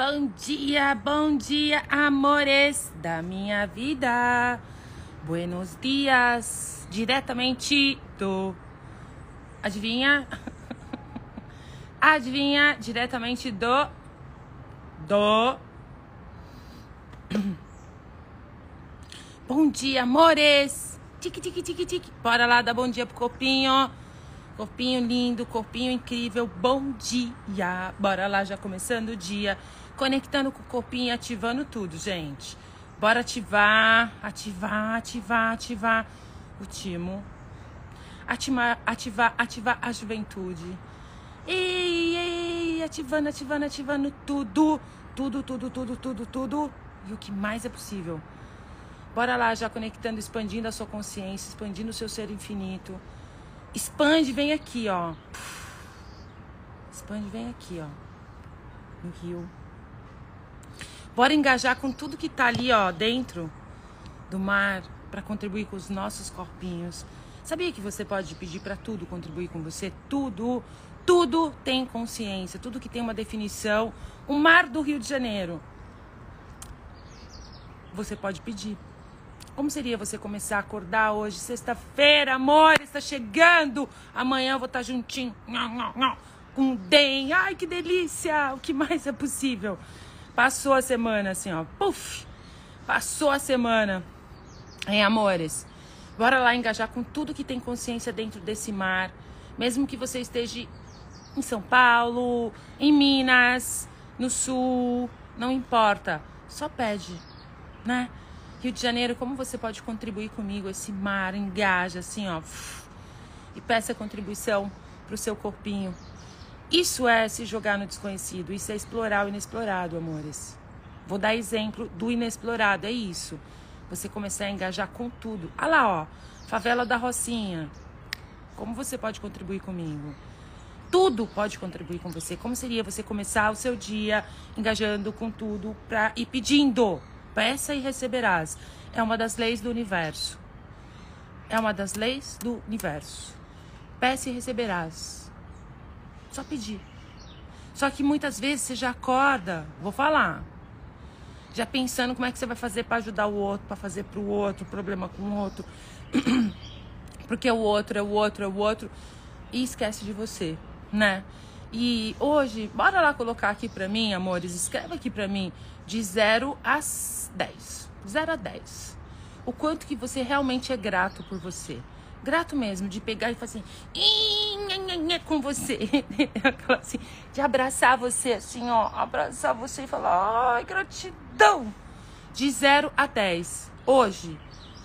bom dia, bom dia, amores da minha vida. Buenos dias, diretamente do. Adivinha? Adivinha? Diretamente do. Do. Bom dia, amores! Tique, tique, tique, tique. Bora lá dar bom dia pro copinho. Corpinho lindo, corpinho incrível, bom dia! Bora lá, já começando o dia, conectando com o corpinho, ativando tudo, gente. Bora ativar, ativar, ativar, ativar o timo. Ativar, ativar, ativar a juventude. E, e ativando, ativando, ativando tudo, tudo, tudo, tudo, tudo, tudo. E o que mais é possível. Bora lá, já conectando, expandindo a sua consciência, expandindo o seu ser infinito Expande, vem aqui, ó. Expande, vem aqui, ó. No rio. Bora engajar com tudo que tá ali, ó, dentro do mar para contribuir com os nossos corpinhos. Sabia que você pode pedir para tudo contribuir com você? Tudo, tudo tem consciência, tudo que tem uma definição. O mar do Rio de Janeiro. Você pode pedir. Como seria você começar a acordar hoje, sexta-feira, amor, está chegando. Amanhã eu vou estar juntinho com DEM. Ai, que delícia! O que mais é possível? Passou a semana assim, ó. Puf! Passou a semana. Hein, amores? Bora lá engajar com tudo que tem consciência dentro desse mar. Mesmo que você esteja em São Paulo, em Minas, no Sul, não importa. Só pede, né? Rio de Janeiro, como você pode contribuir comigo? Esse mar engaja assim, ó. E peça contribuição pro seu corpinho. Isso é se jogar no desconhecido, isso é explorar o inexplorado, amores. Vou dar exemplo do inexplorado, é isso. Você começar a engajar com tudo. Ah lá, ó, favela da Rocinha. Como você pode contribuir comigo? Tudo pode contribuir com você. Como seria você começar o seu dia engajando com tudo pra, e pedindo? Peça e receberás. É uma das leis do universo. É uma das leis do universo. Peça e receberás. Só pedir. Só que muitas vezes você já acorda, vou falar, já pensando como é que você vai fazer para ajudar o outro, para fazer para o outro, problema com o outro. Porque o outro é o outro, é o outro. E esquece de você, né? E hoje, bora lá colocar aqui para mim, amores, escreve aqui para mim de 0 a 10. 0 a 10. O quanto que você realmente é grato por você. Grato mesmo, de pegar e fazer assim, com você. assim, de abraçar você assim, ó. Abraçar você e falar, ai, gratidão. De 0 a 10. Hoje,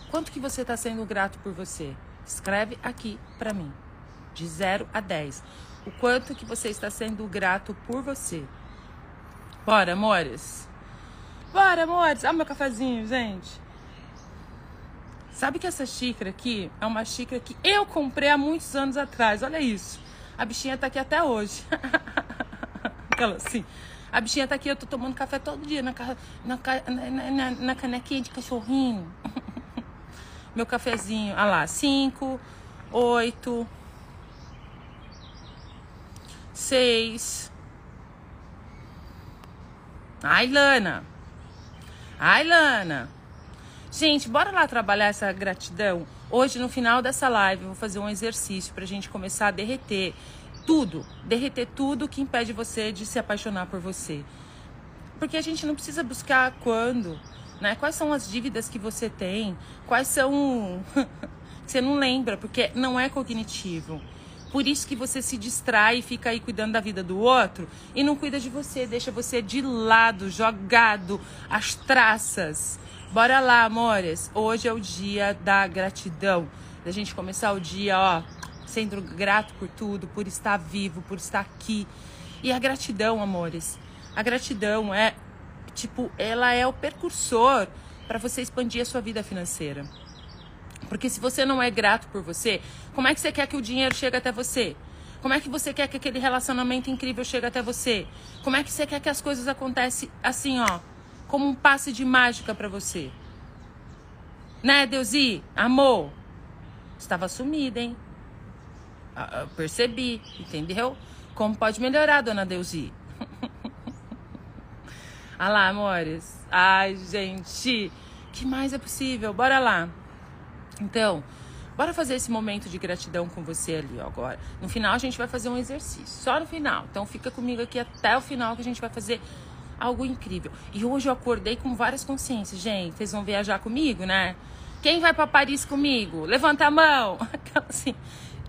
quanto que você está sendo grato por você? Escreve aqui para mim. De 0 a 10 o quanto que você está sendo grato por você. Bora, amores. Bora, amores. Olha o meu cafezinho, gente. Sabe que essa xícara aqui é uma xícara que eu comprei há muitos anos atrás. Olha isso. A bichinha tá aqui até hoje. Aquela assim. A bichinha tá aqui, eu tô tomando café todo dia na, na, na, na, canequinha de cachorrinho. Meu cafezinho. Olha lá, cinco, oito, seis. Ai, Lana. Ai, Lana. Gente, bora lá trabalhar essa gratidão. Hoje, no final dessa live, eu vou fazer um exercício pra gente começar a derreter tudo. Derreter tudo que impede você de se apaixonar por você. Porque a gente não precisa buscar quando, né? Quais são as dívidas que você tem? Quais são. você não lembra, porque não é cognitivo. Por isso que você se distrai e fica aí cuidando da vida do outro e não cuida de você, deixa você de lado, jogado, as traças. Bora lá, amores. Hoje é o dia da gratidão. Da gente começar o dia, ó, sendo grato por tudo, por estar vivo, por estar aqui. E a gratidão, amores. A gratidão é, tipo, ela é o percursor para você expandir a sua vida financeira. Porque se você não é grato por você, como é que você quer que o dinheiro chegue até você? Como é que você quer que aquele relacionamento incrível chegue até você? Como é que você quer que as coisas aconteçam assim, ó, como um passe de mágica para você? Né, Deusi? Amor, estava sumida, hein? Ah, eu percebi, entendeu? Como pode melhorar, dona Deusi? Ah lá, amores. Ai, gente. que mais é possível? Bora lá. Então, bora fazer esse momento de gratidão com você ali ó, agora. No final a gente vai fazer um exercício. Só no final. Então fica comigo aqui até o final que a gente vai fazer algo incrível. E hoje eu acordei com várias consciências. Gente, vocês vão viajar comigo, né? Quem vai para Paris comigo? Levanta a mão. assim,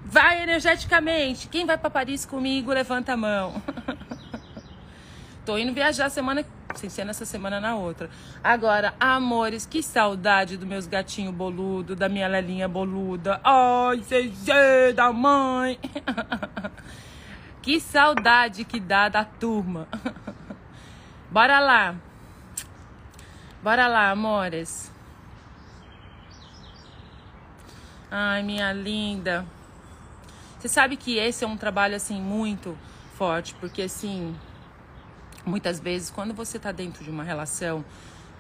vai energeticamente. Quem vai para Paris comigo? Levanta a mão. Tô indo viajar semana, sem ser nessa semana na outra. Agora, amores, que saudade dos meus gatinhos boludo, da minha lelinha boluda. Ai, CG da mãe. que saudade que dá da turma. Bora lá. Bora lá, amores. Ai, minha linda. Você sabe que esse é um trabalho assim muito forte, porque assim, muitas vezes quando você tá dentro de uma relação,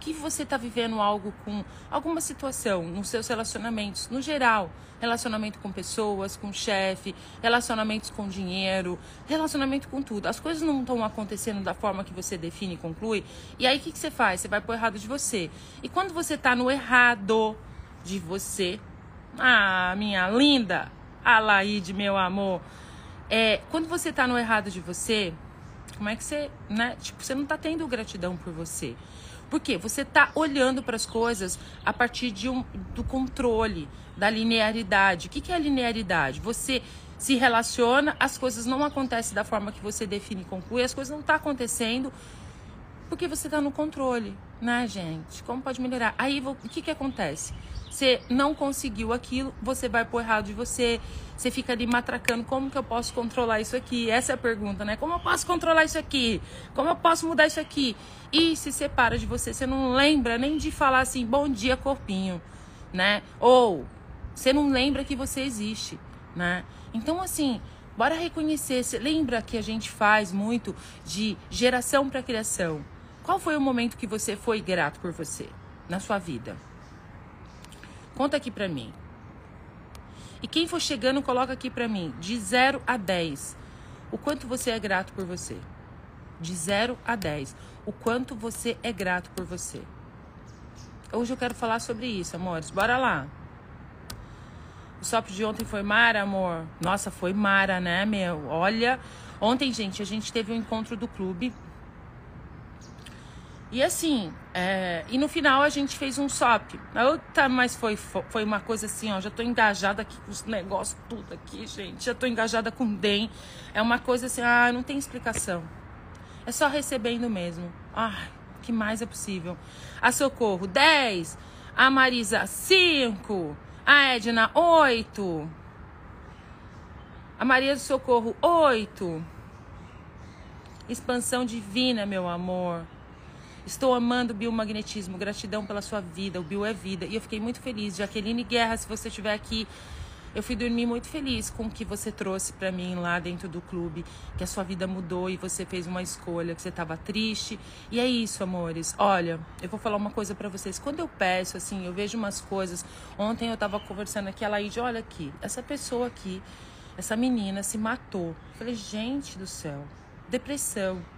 que você está vivendo algo com alguma situação nos seus relacionamentos, no geral, relacionamento com pessoas, com chefe, relacionamentos com dinheiro, relacionamento com tudo. As coisas não estão acontecendo da forma que você define e conclui. E aí o que, que você faz? Você vai pro errado de você. E quando você está no errado de você, ah, minha linda, Alaide, meu amor, é, quando você está no errado de você, como é que você, né? Tipo, você não está tendo gratidão por você. Porque você está olhando para as coisas a partir de um, do controle, da linearidade. O que, que é linearidade? Você se relaciona, as coisas não acontecem da forma que você define e conclui, as coisas não estão tá acontecendo porque você está no controle, né, gente? Como pode melhorar? Aí o que, que acontece? Você não conseguiu aquilo, você vai pro errado de você, você fica ali matracando, como que eu posso controlar isso aqui? Essa é a pergunta, né? Como eu posso controlar isso aqui? Como eu posso mudar isso aqui? E se separa de você, você não lembra nem de falar assim, bom dia, corpinho, né? Ou você não lembra que você existe, né? Então, assim, bora reconhecer. Você lembra que a gente faz muito de geração para criação? Qual foi o momento que você foi grato por você na sua vida? Conta aqui pra mim. E quem for chegando, coloca aqui pra mim, de 0 a 10. O quanto você é grato por você? De 0 a 10. O quanto você é grato por você? Hoje eu quero falar sobre isso, amores. Bora lá. O SOP de ontem foi Mara, amor. Nossa, foi Mara, né, meu? Olha, ontem, gente, a gente teve um encontro do clube e assim, é, e no final a gente fez um SOP. Outra, mas foi, foi uma coisa assim, ó. Já tô engajada aqui com os negócios tudo aqui, gente. Já tô engajada com o DEM. É uma coisa assim, ah, não tem explicação. É só recebendo mesmo. Ai, que mais é possível? A Socorro, 10. A Marisa, 5. A Edna, 8. A Maria do Socorro, 8. Expansão divina, meu amor. Estou amando o biomagnetismo. Gratidão pela sua vida. O bio é vida. E eu fiquei muito feliz. Jaqueline Guerra, se você estiver aqui, eu fui dormir muito feliz com o que você trouxe para mim lá dentro do clube, que a sua vida mudou e você fez uma escolha, que você estava triste. E é isso, amores. Olha, eu vou falar uma coisa para vocês. Quando eu peço assim, eu vejo umas coisas. Ontem eu estava conversando aqui, a Laide, olha aqui, essa pessoa aqui, essa menina se matou. Eu falei, gente do céu, depressão.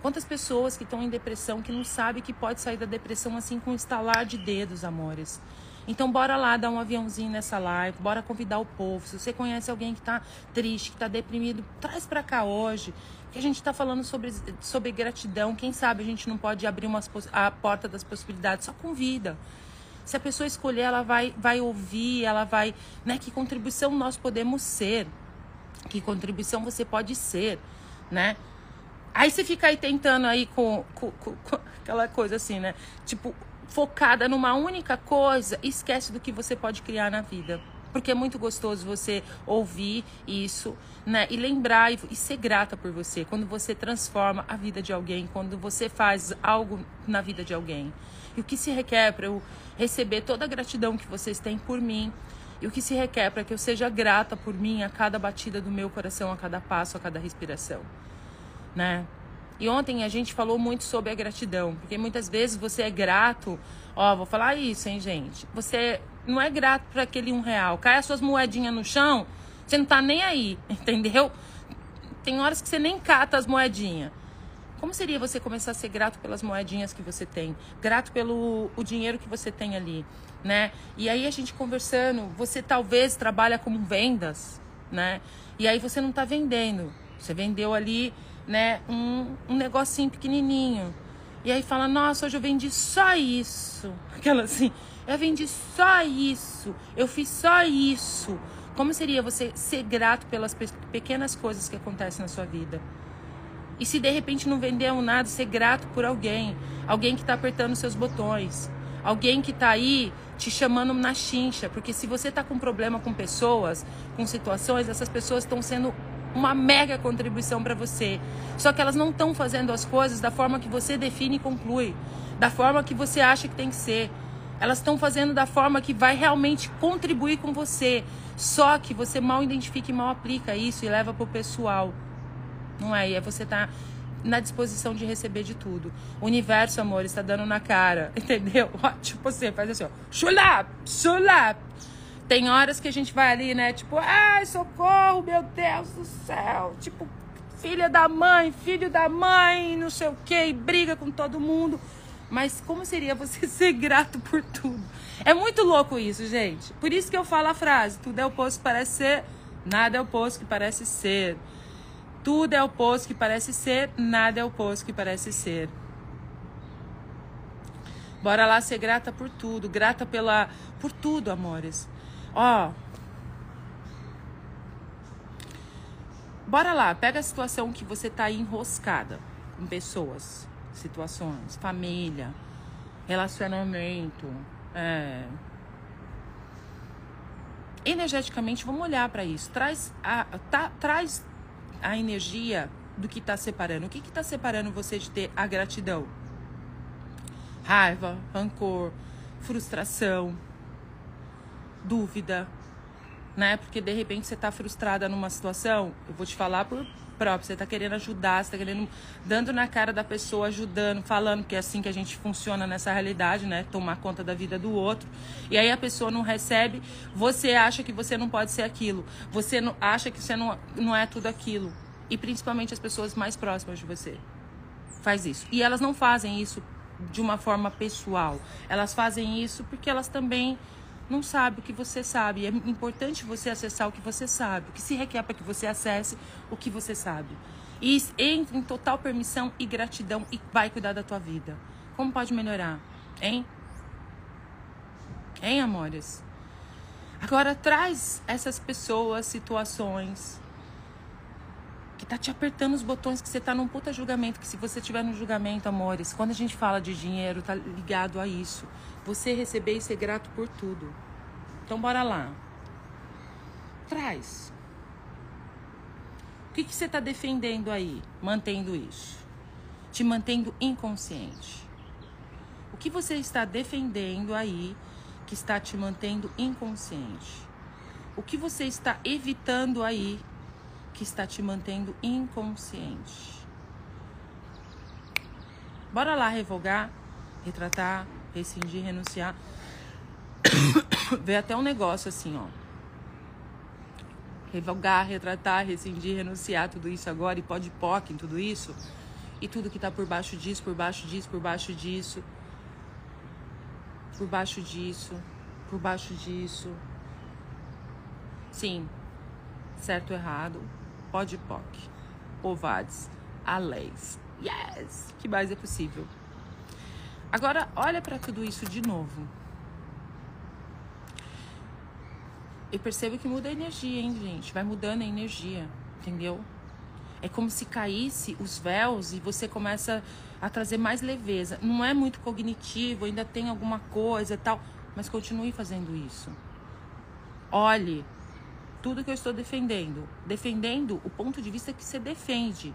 Quantas pessoas que estão em depressão que não sabem que pode sair da depressão assim com um estalar de dedos, amores. Então bora lá dar um aviãozinho nessa live, bora convidar o povo. Se você conhece alguém que está triste, que está deprimido, traz para cá hoje. Que a gente está falando sobre, sobre gratidão. Quem sabe a gente não pode abrir umas, a porta das possibilidades, só convida. Se a pessoa escolher, ela vai, vai ouvir, ela vai. Né, que contribuição nós podemos ser. Que contribuição você pode ser, né? Aí você fica aí tentando aí com, com, com, com, aquela coisa assim, né? Tipo, focada numa única coisa, esquece do que você pode criar na vida. Porque é muito gostoso você ouvir isso, né? E lembrar e, e ser grata por você. Quando você transforma a vida de alguém, quando você faz algo na vida de alguém. E o que se requer para eu receber toda a gratidão que vocês têm por mim, e o que se requer para que eu seja grata por mim a cada batida do meu coração, a cada passo, a cada respiração né? E ontem a gente falou muito sobre a gratidão, porque muitas vezes você é grato, ó, vou falar isso, hein, gente? Você não é grato para aquele um real, cai as suas moedinhas no chão, você não tá nem aí, entendeu? Tem horas que você nem cata as moedinhas. Como seria você começar a ser grato pelas moedinhas que você tem, grato pelo o dinheiro que você tem ali, né? E aí a gente conversando, você talvez trabalha com vendas, né? E aí você não está vendendo, você vendeu ali, né, um, um negocinho pequenininho. E aí fala, nossa, hoje eu vendi só isso. Aquela assim, eu vendi só isso, eu fiz só isso. Como seria você ser grato pelas pequenas coisas que acontecem na sua vida? E se de repente não vendeu nada, ser grato por alguém. Alguém que está apertando seus botões. Alguém que está aí te chamando na chincha. Porque se você está com problema com pessoas, com situações, essas pessoas estão sendo uma mega contribuição para você. Só que elas não estão fazendo as coisas da forma que você define e conclui. Da forma que você acha que tem que ser. Elas estão fazendo da forma que vai realmente contribuir com você. Só que você mal identifica e mal aplica isso e leva pro pessoal. Não é? E é você tá na disposição de receber de tudo. O universo, amor, está dando na cara, entendeu? tipo você faz assim, ó, chulap, chulap. Tem horas que a gente vai ali, né? Tipo, ai, socorro, meu Deus do céu. Tipo, filha da mãe, filho da mãe, não sei o quê, e briga com todo mundo. Mas como seria você ser grato por tudo? É muito louco isso, gente. Por isso que eu falo a frase: tudo é o posto que parece ser, nada é o posto que parece ser. Tudo é o posto que parece ser, nada é o posto que parece ser. Bora lá ser grata por tudo, grata pela por tudo, amores. Ó. Bora lá, pega a situação que você tá enroscada com pessoas, situações, família, relacionamento, é, energeticamente, vamos olhar para isso. Traz a, tá, traz a energia do que está separando. O que está separando você de ter a gratidão? Raiva, rancor, frustração, dúvida, né? Porque de repente você está frustrada numa situação, eu vou te falar por próprio, você está querendo ajudar, você está querendo dando na cara da pessoa, ajudando, falando que é assim que a gente funciona nessa realidade, né? Tomar conta da vida do outro. E aí a pessoa não recebe, você acha que você não pode ser aquilo. Você não, acha que você não, não é tudo aquilo. E principalmente as pessoas mais próximas de você. Faz isso. E elas não fazem isso de uma forma pessoal. Elas fazem isso porque elas também não sabe o que você sabe. É importante você acessar o que você sabe. O que se requer para que você acesse o que você sabe. E entre em total permissão e gratidão e vai cuidar da tua vida. Como pode melhorar? Hein? Hein, amores? Agora traz essas pessoas, situações que tá te apertando os botões, que você tá num puta julgamento, que se você tiver no julgamento, amores, quando a gente fala de dinheiro, tá ligado a isso. Você receber e ser grato por tudo. Então bora lá. Traz. O que, que você está defendendo aí, mantendo isso? Te mantendo inconsciente. O que você está defendendo aí que está te mantendo inconsciente? O que você está evitando aí que está te mantendo inconsciente? Bora lá revogar, retratar, rescindir, renunciar. Vê até um negócio assim, ó. Revogar, retratar, rescindir, renunciar, tudo isso agora, e pode POC em tudo isso. E tudo que tá por baixo disso, por baixo disso, por baixo disso. Por baixo disso, por baixo disso. Sim, certo errado, pode POC. Ovades, a leis. Yes! que mais é possível? Agora, olha para tudo isso de novo. E perceba que muda a energia, hein, gente? Vai mudando a energia, entendeu? É como se caísse os véus e você começa a trazer mais leveza. Não é muito cognitivo, ainda tem alguma coisa e tal, mas continue fazendo isso. Olhe tudo que eu estou defendendo, defendendo o ponto de vista que você defende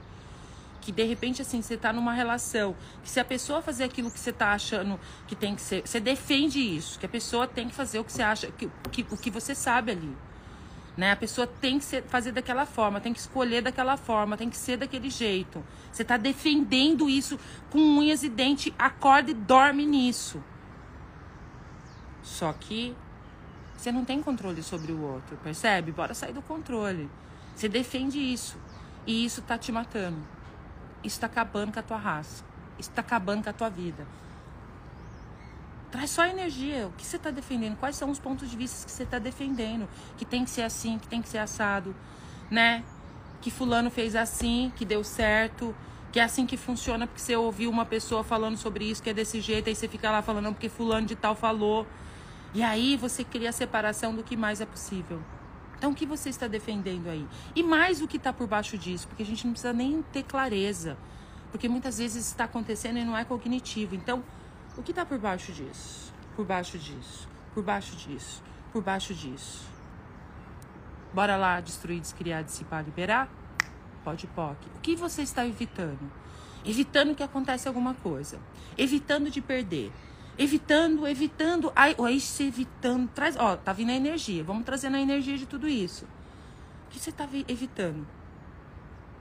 que de repente assim você tá numa relação que se a pessoa fazer aquilo que você tá achando que tem que ser, você defende isso, que a pessoa tem que fazer o que você acha que, que o que você sabe ali. Né? A pessoa tem que ser, fazer daquela forma, tem que escolher daquela forma, tem que ser daquele jeito. Você está defendendo isso com unhas e dentes, acorda e dorme nisso. Só que você não tem controle sobre o outro, percebe? Bora sair do controle. Você defende isso e isso tá te matando. Isso tá acabando com a tua raça. Isso tá acabando com a tua vida. Traz só energia. O que você está defendendo? Quais são os pontos de vista que você está defendendo? Que tem que ser assim, que tem que ser assado, né? Que fulano fez assim, que deu certo, que é assim que funciona porque você ouviu uma pessoa falando sobre isso, que é desse jeito, aí você fica lá falando porque fulano de tal falou. E aí você cria a separação do que mais é possível. Então, o que você está defendendo aí? E mais o que está por baixo disso, porque a gente não precisa nem ter clareza. Porque muitas vezes está acontecendo e não é cognitivo. Então, o que está por baixo disso? Por baixo disso, por baixo disso, por baixo disso. Bora lá destruir, descriar, dissipar, liberar? Pode, pode. O que você está evitando? Evitando que aconteça alguma coisa. Evitando de perder evitando, evitando, aí, aí se evitando, traz, ó, tá vindo a energia, vamos trazendo a energia de tudo isso. O que você tá evitando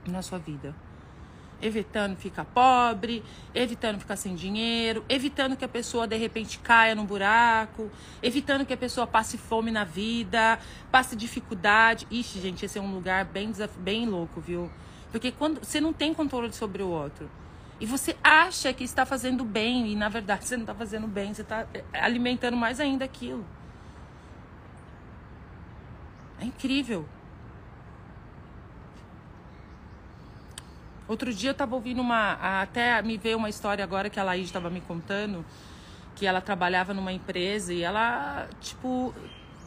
na sua vida? Evitando ficar pobre, evitando ficar sem dinheiro, evitando que a pessoa de repente caia num buraco, evitando que a pessoa passe fome na vida, passe dificuldade. Ixi, gente, esse é um lugar bem, bem louco, viu? Porque quando você não tem controle sobre o outro. E você acha que está fazendo bem e na verdade você não está fazendo bem, você está é, alimentando mais ainda aquilo. É incrível. Outro dia eu estava ouvindo uma. Até me veio uma história agora que a Laís estava me contando. Que ela trabalhava numa empresa e ela, tipo,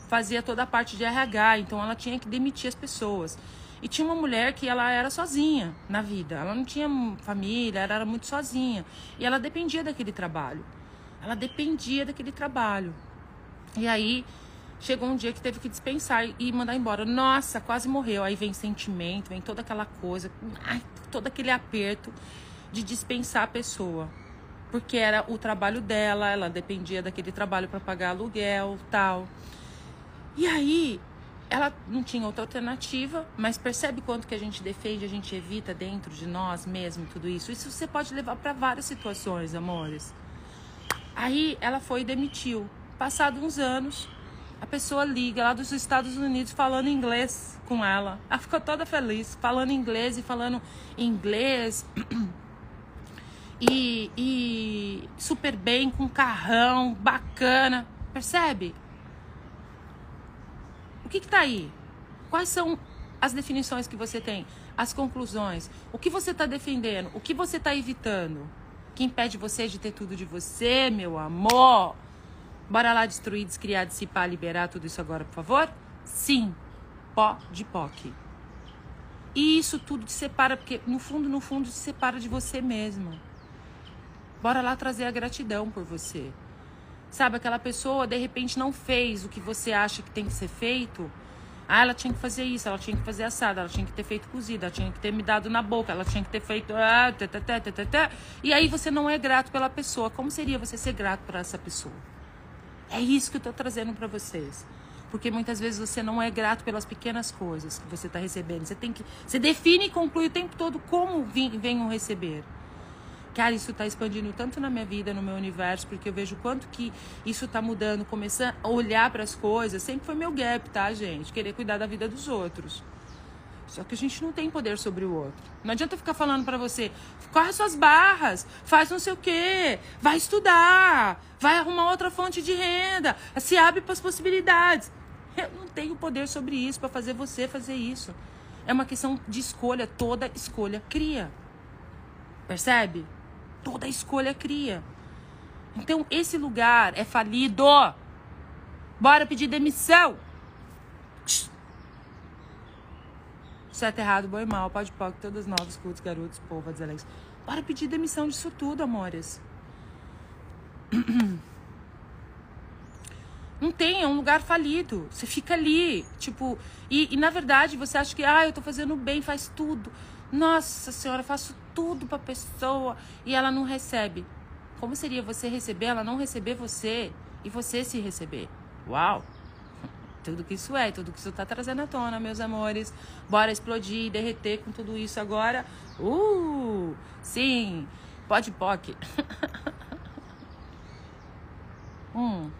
fazia toda a parte de RH. Então ela tinha que demitir as pessoas. E tinha uma mulher que ela era sozinha na vida. Ela não tinha família, ela era muito sozinha. E ela dependia daquele trabalho. Ela dependia daquele trabalho. E aí chegou um dia que teve que dispensar e mandar embora. Nossa, quase morreu. Aí vem sentimento, vem toda aquela coisa, ai, todo aquele aperto de dispensar a pessoa. Porque era o trabalho dela, ela dependia daquele trabalho para pagar aluguel, tal. E aí ela não tinha outra alternativa, mas percebe quanto que a gente defende, a gente evita dentro de nós mesmo tudo isso. Isso você pode levar para várias situações, amores. Aí ela foi e demitiu. Passado uns anos, a pessoa liga lá dos Estados Unidos falando inglês com ela. Ela ficou toda feliz, falando inglês e falando inglês. E, e super bem, com carrão, bacana. Percebe? O que está aí? Quais são as definições que você tem? As conclusões? O que você está defendendo? O que você está evitando? Que impede você de ter tudo de você, meu amor? Bora lá destruir, descriar, dissipar, liberar tudo isso agora, por favor? Sim. Pó de POC. E isso tudo te separa, porque no fundo, no fundo, te separa de você mesmo. Bora lá trazer a gratidão por você. Sabe, aquela pessoa de repente não fez o que você acha que tem que ser feito. Ah, ela tinha que fazer isso, ela tinha que fazer assada, ela tinha que ter feito cozida, ela tinha que ter me dado na boca, ela tinha que ter feito. Ah, tê, tê, tê, tê, tê. E aí você não é grato pela pessoa. Como seria você ser grato para essa pessoa? É isso que eu estou trazendo para vocês. Porque muitas vezes você não é grato pelas pequenas coisas que você está recebendo. Você tem que. Você define e conclui o tempo todo como venham receber. Cara, isso está expandindo tanto na minha vida, no meu universo, porque eu vejo quanto que isso está mudando, começando a olhar para as coisas. Sempre foi meu gap, tá, gente? Querer cuidar da vida dos outros. Só que a gente não tem poder sobre o outro. Não adianta ficar falando para você, corre suas barras, faz não sei o quê, vai estudar, vai arrumar outra fonte de renda, se abre para as possibilidades. Eu não tenho poder sobre isso para fazer você fazer isso. É uma questão de escolha, toda escolha cria. Percebe? Toda escolha cria. Então, esse lugar é falido. Bora pedir demissão. Certo, errado, bom e mal, pode pode, todas novas, cultos, garotos, povo, Azelense. Bora pedir demissão disso tudo, amores. Não tem, é um lugar falido. Você fica ali, tipo, e, e na verdade você acha que, ah, eu tô fazendo bem, faz tudo. Nossa senhora, faço tudo para a pessoa e ela não recebe. Como seria você receber, ela não receber você e você se receber? Uau! Tudo que isso é, tudo que isso tá trazendo à tona, meus amores. Bora explodir, derreter com tudo isso agora. Uh! Sim! Pode poc. hum.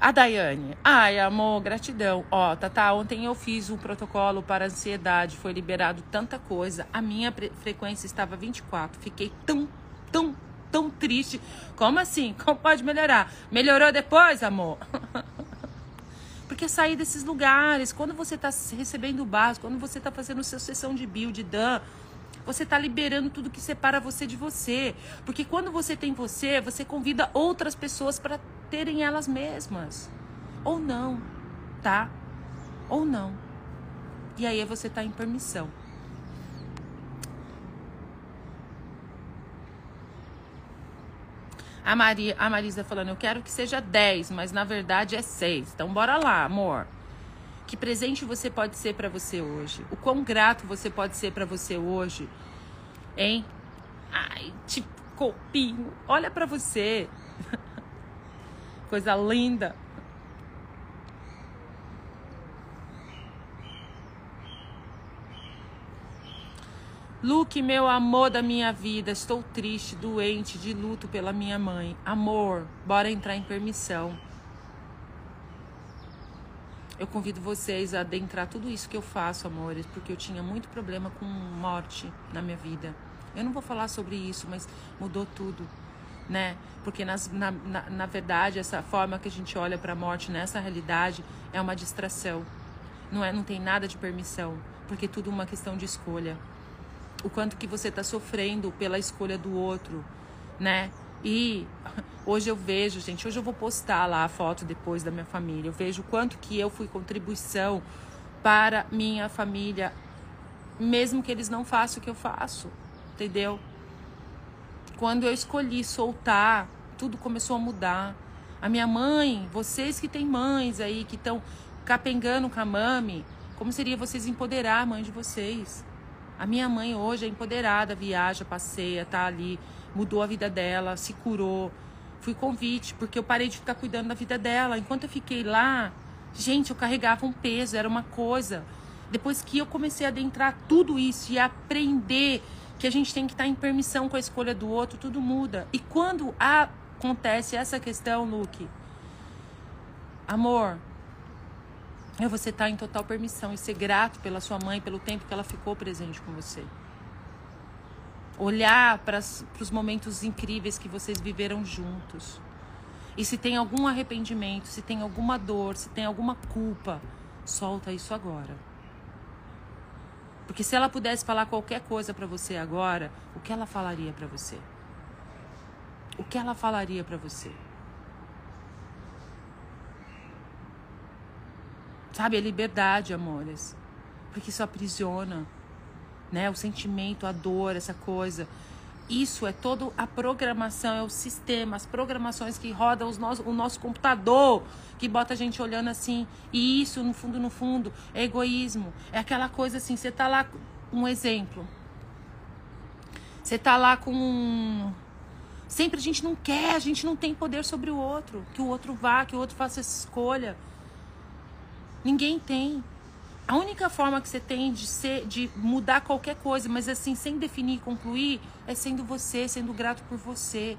A Daiane. Ai, amor, gratidão. Ó, Tata, ontem eu fiz um protocolo para ansiedade. Foi liberado tanta coisa. A minha frequência estava 24. Fiquei tão, tão, tão triste. Como assim? Como pode melhorar? Melhorou depois, amor? Porque é sair desses lugares, quando você está recebendo o básico, quando você está fazendo sua sessão de de dan, você está liberando tudo que separa você de você. Porque quando você tem você, você convida outras pessoas para terem elas mesmas. Ou não, tá? Ou não. E aí você está em permissão. A, Maria, a Marisa falando, eu quero que seja 10, mas na verdade é 6. Então bora lá, amor. Que presente você pode ser para você hoje? O quão grato você pode ser para você hoje? Hein? Ai, tipo, copinho. Olha para você. Coisa linda. Luke, meu amor da minha vida, estou triste, doente, de luto pela minha mãe. Amor, bora entrar em permissão eu convido vocês a adentrar tudo isso que eu faço, amores, porque eu tinha muito problema com morte na minha vida. Eu não vou falar sobre isso, mas mudou tudo, né? Porque nas, na, na, na verdade, essa forma que a gente olha para a morte nessa realidade é uma distração. Não, é, não tem nada de permissão, porque é tudo uma questão de escolha. O quanto que você está sofrendo pela escolha do outro, né? E hoje eu vejo, gente, hoje eu vou postar lá a foto depois da minha família. Eu vejo quanto que eu fui contribuição para minha família, mesmo que eles não façam o que eu faço, entendeu? Quando eu escolhi soltar, tudo começou a mudar. A minha mãe, vocês que têm mães aí, que estão capengando com a mami, como seria vocês empoderar a mãe de vocês? A minha mãe hoje é empoderada, viaja, passeia, tá ali mudou a vida dela, se curou. Fui convite, porque eu parei de ficar cuidando da vida dela. Enquanto eu fiquei lá, gente, eu carregava um peso, era uma coisa. Depois que eu comecei a adentrar tudo isso e aprender que a gente tem que estar em permissão com a escolha do outro, tudo muda. E quando acontece essa questão, Luke, amor, é você estar em total permissão e ser grato pela sua mãe, pelo tempo que ela ficou presente com você olhar para os momentos incríveis que vocês viveram juntos. E se tem algum arrependimento, se tem alguma dor, se tem alguma culpa, solta isso agora. Porque se ela pudesse falar qualquer coisa para você agora, o que ela falaria para você? O que ela falaria para você? Sabe, é liberdade, amores. Porque isso aprisiona né? O sentimento, a dor, essa coisa. Isso é toda a programação, é o sistema, as programações que rodam os nosso, o nosso computador, que bota a gente olhando assim. E isso, no fundo, no fundo, é egoísmo. É aquela coisa assim, você tá lá, um exemplo. Você tá lá com. Sempre a gente não quer, a gente não tem poder sobre o outro. Que o outro vá, que o outro faça essa escolha. Ninguém tem. A única forma que você tem de ser, de mudar qualquer coisa, mas assim, sem definir concluir, é sendo você, sendo grato por você.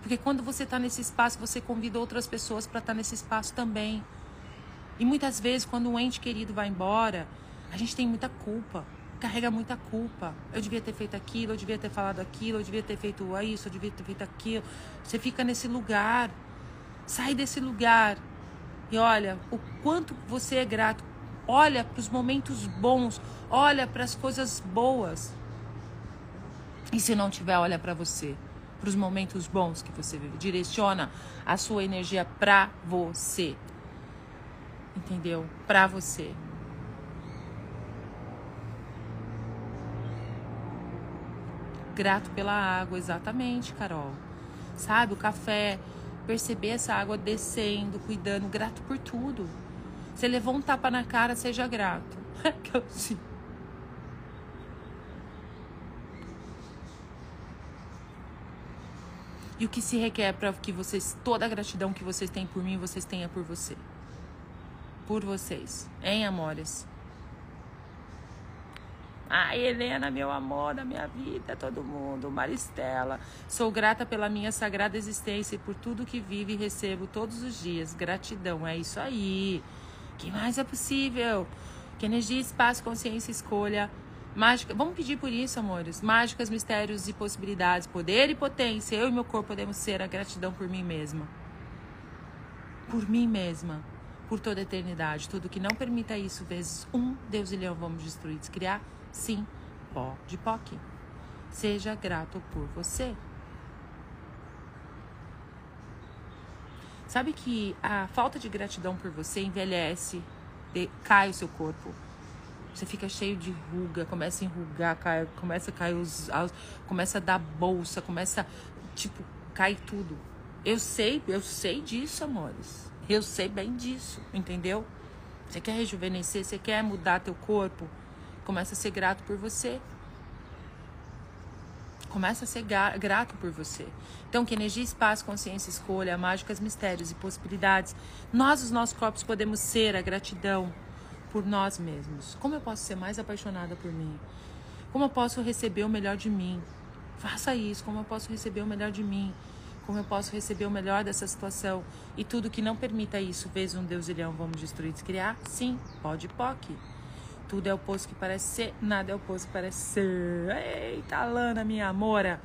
Porque quando você está nesse espaço, você convida outras pessoas para estar tá nesse espaço também. E muitas vezes, quando um ente querido vai embora, a gente tem muita culpa, carrega muita culpa. Eu devia ter feito aquilo, eu devia ter falado aquilo, eu devia ter feito isso, eu devia ter feito aquilo. Você fica nesse lugar. Sai desse lugar. E olha, o quanto você é grato Olha para os momentos bons, olha para as coisas boas. E se não tiver, olha para você, para os momentos bons que você vive. Direciona a sua energia para você. Entendeu? Para você. Grato pela água, exatamente, Carol. Sabe, o café, perceber essa água descendo, cuidando, grato por tudo. Você levou um tapa na cara, seja grato. que eu sim. E o que se requer para que vocês, toda a gratidão que vocês têm por mim, vocês tenham por você. Por vocês. Hein, amores? Ai, Helena, meu amor, a minha vida, todo mundo. Maristela, sou grata pela minha sagrada existência e por tudo que vivo e recebo todos os dias. Gratidão, é isso aí. Que mais é possível? Que energia, espaço, consciência, escolha. Mágica, vamos pedir por isso, amores. Mágicas, mistérios e possibilidades, poder e potência. Eu e meu corpo podemos ser a gratidão por mim mesma. Por mim mesma por toda a eternidade. Tudo que não permita isso, vezes um, Deus e leão vamos destruir, descriar Sim, pó de POC. Seja grato por você. Sabe que a falta de gratidão por você envelhece, cai o seu corpo. Você fica cheio de ruga, começa a enrugar, cai, começa a cair os, começa a dar bolsa, começa tipo cai tudo. Eu sei, eu sei disso, amores. Eu sei bem disso, entendeu? Você quer rejuvenescer, você quer mudar teu corpo, Começa a ser grato por você. Começa a ser grato por você. Então, que energia, espaço, consciência, escolha, mágicas, mistérios e possibilidades, nós, os nossos corpos, podemos ser a gratidão por nós mesmos. Como eu posso ser mais apaixonada por mim? Como eu posso receber o melhor de mim? Faça isso. Como eu posso receber o melhor de mim? Como eu posso receber o melhor dessa situação? E tudo que não permita isso, vez um Deus e leão, vamos destruir, descriar? Sim, pode, POC. Tudo é o oposto que parece ser, nada é o oposto que parece ser. Eita, Lana, minha amora.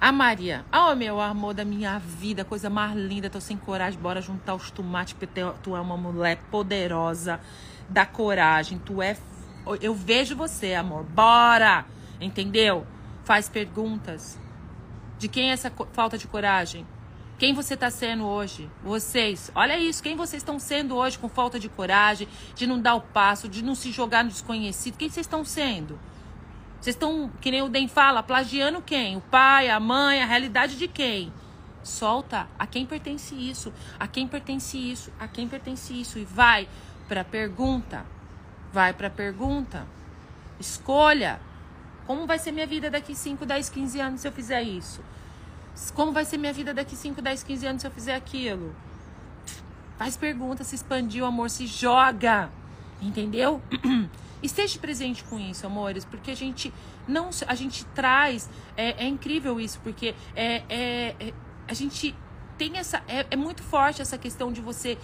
A Maria, oh meu amor da minha vida, coisa mais linda, tô sem coragem, bora juntar os tomates, porque tu é uma mulher poderosa, da coragem, tu é. Eu vejo você, amor, bora! Entendeu? Faz perguntas. De quem é essa falta de coragem? Quem você está sendo hoje? Vocês. Olha isso. Quem vocês estão sendo hoje com falta de coragem, de não dar o passo, de não se jogar no desconhecido? Quem vocês estão sendo? Vocês estão, que nem o Den fala, plagiando quem? O pai, a mãe, a realidade de quem? Solta. A quem pertence isso? A quem pertence isso? A quem pertence isso? E vai para a pergunta. Vai para a pergunta. Escolha. Como vai ser minha vida daqui 5, 10, 15 anos se eu fizer isso? Como vai ser minha vida daqui 5, 10, 15 anos se eu fizer aquilo? Faz pergunta, se expandiu, amor, se joga. Entendeu? Esteja presente com isso, amores, porque a gente não, a gente traz, é, é incrível isso, porque é, é, é, a gente tem essa, é, é muito forte essa questão de você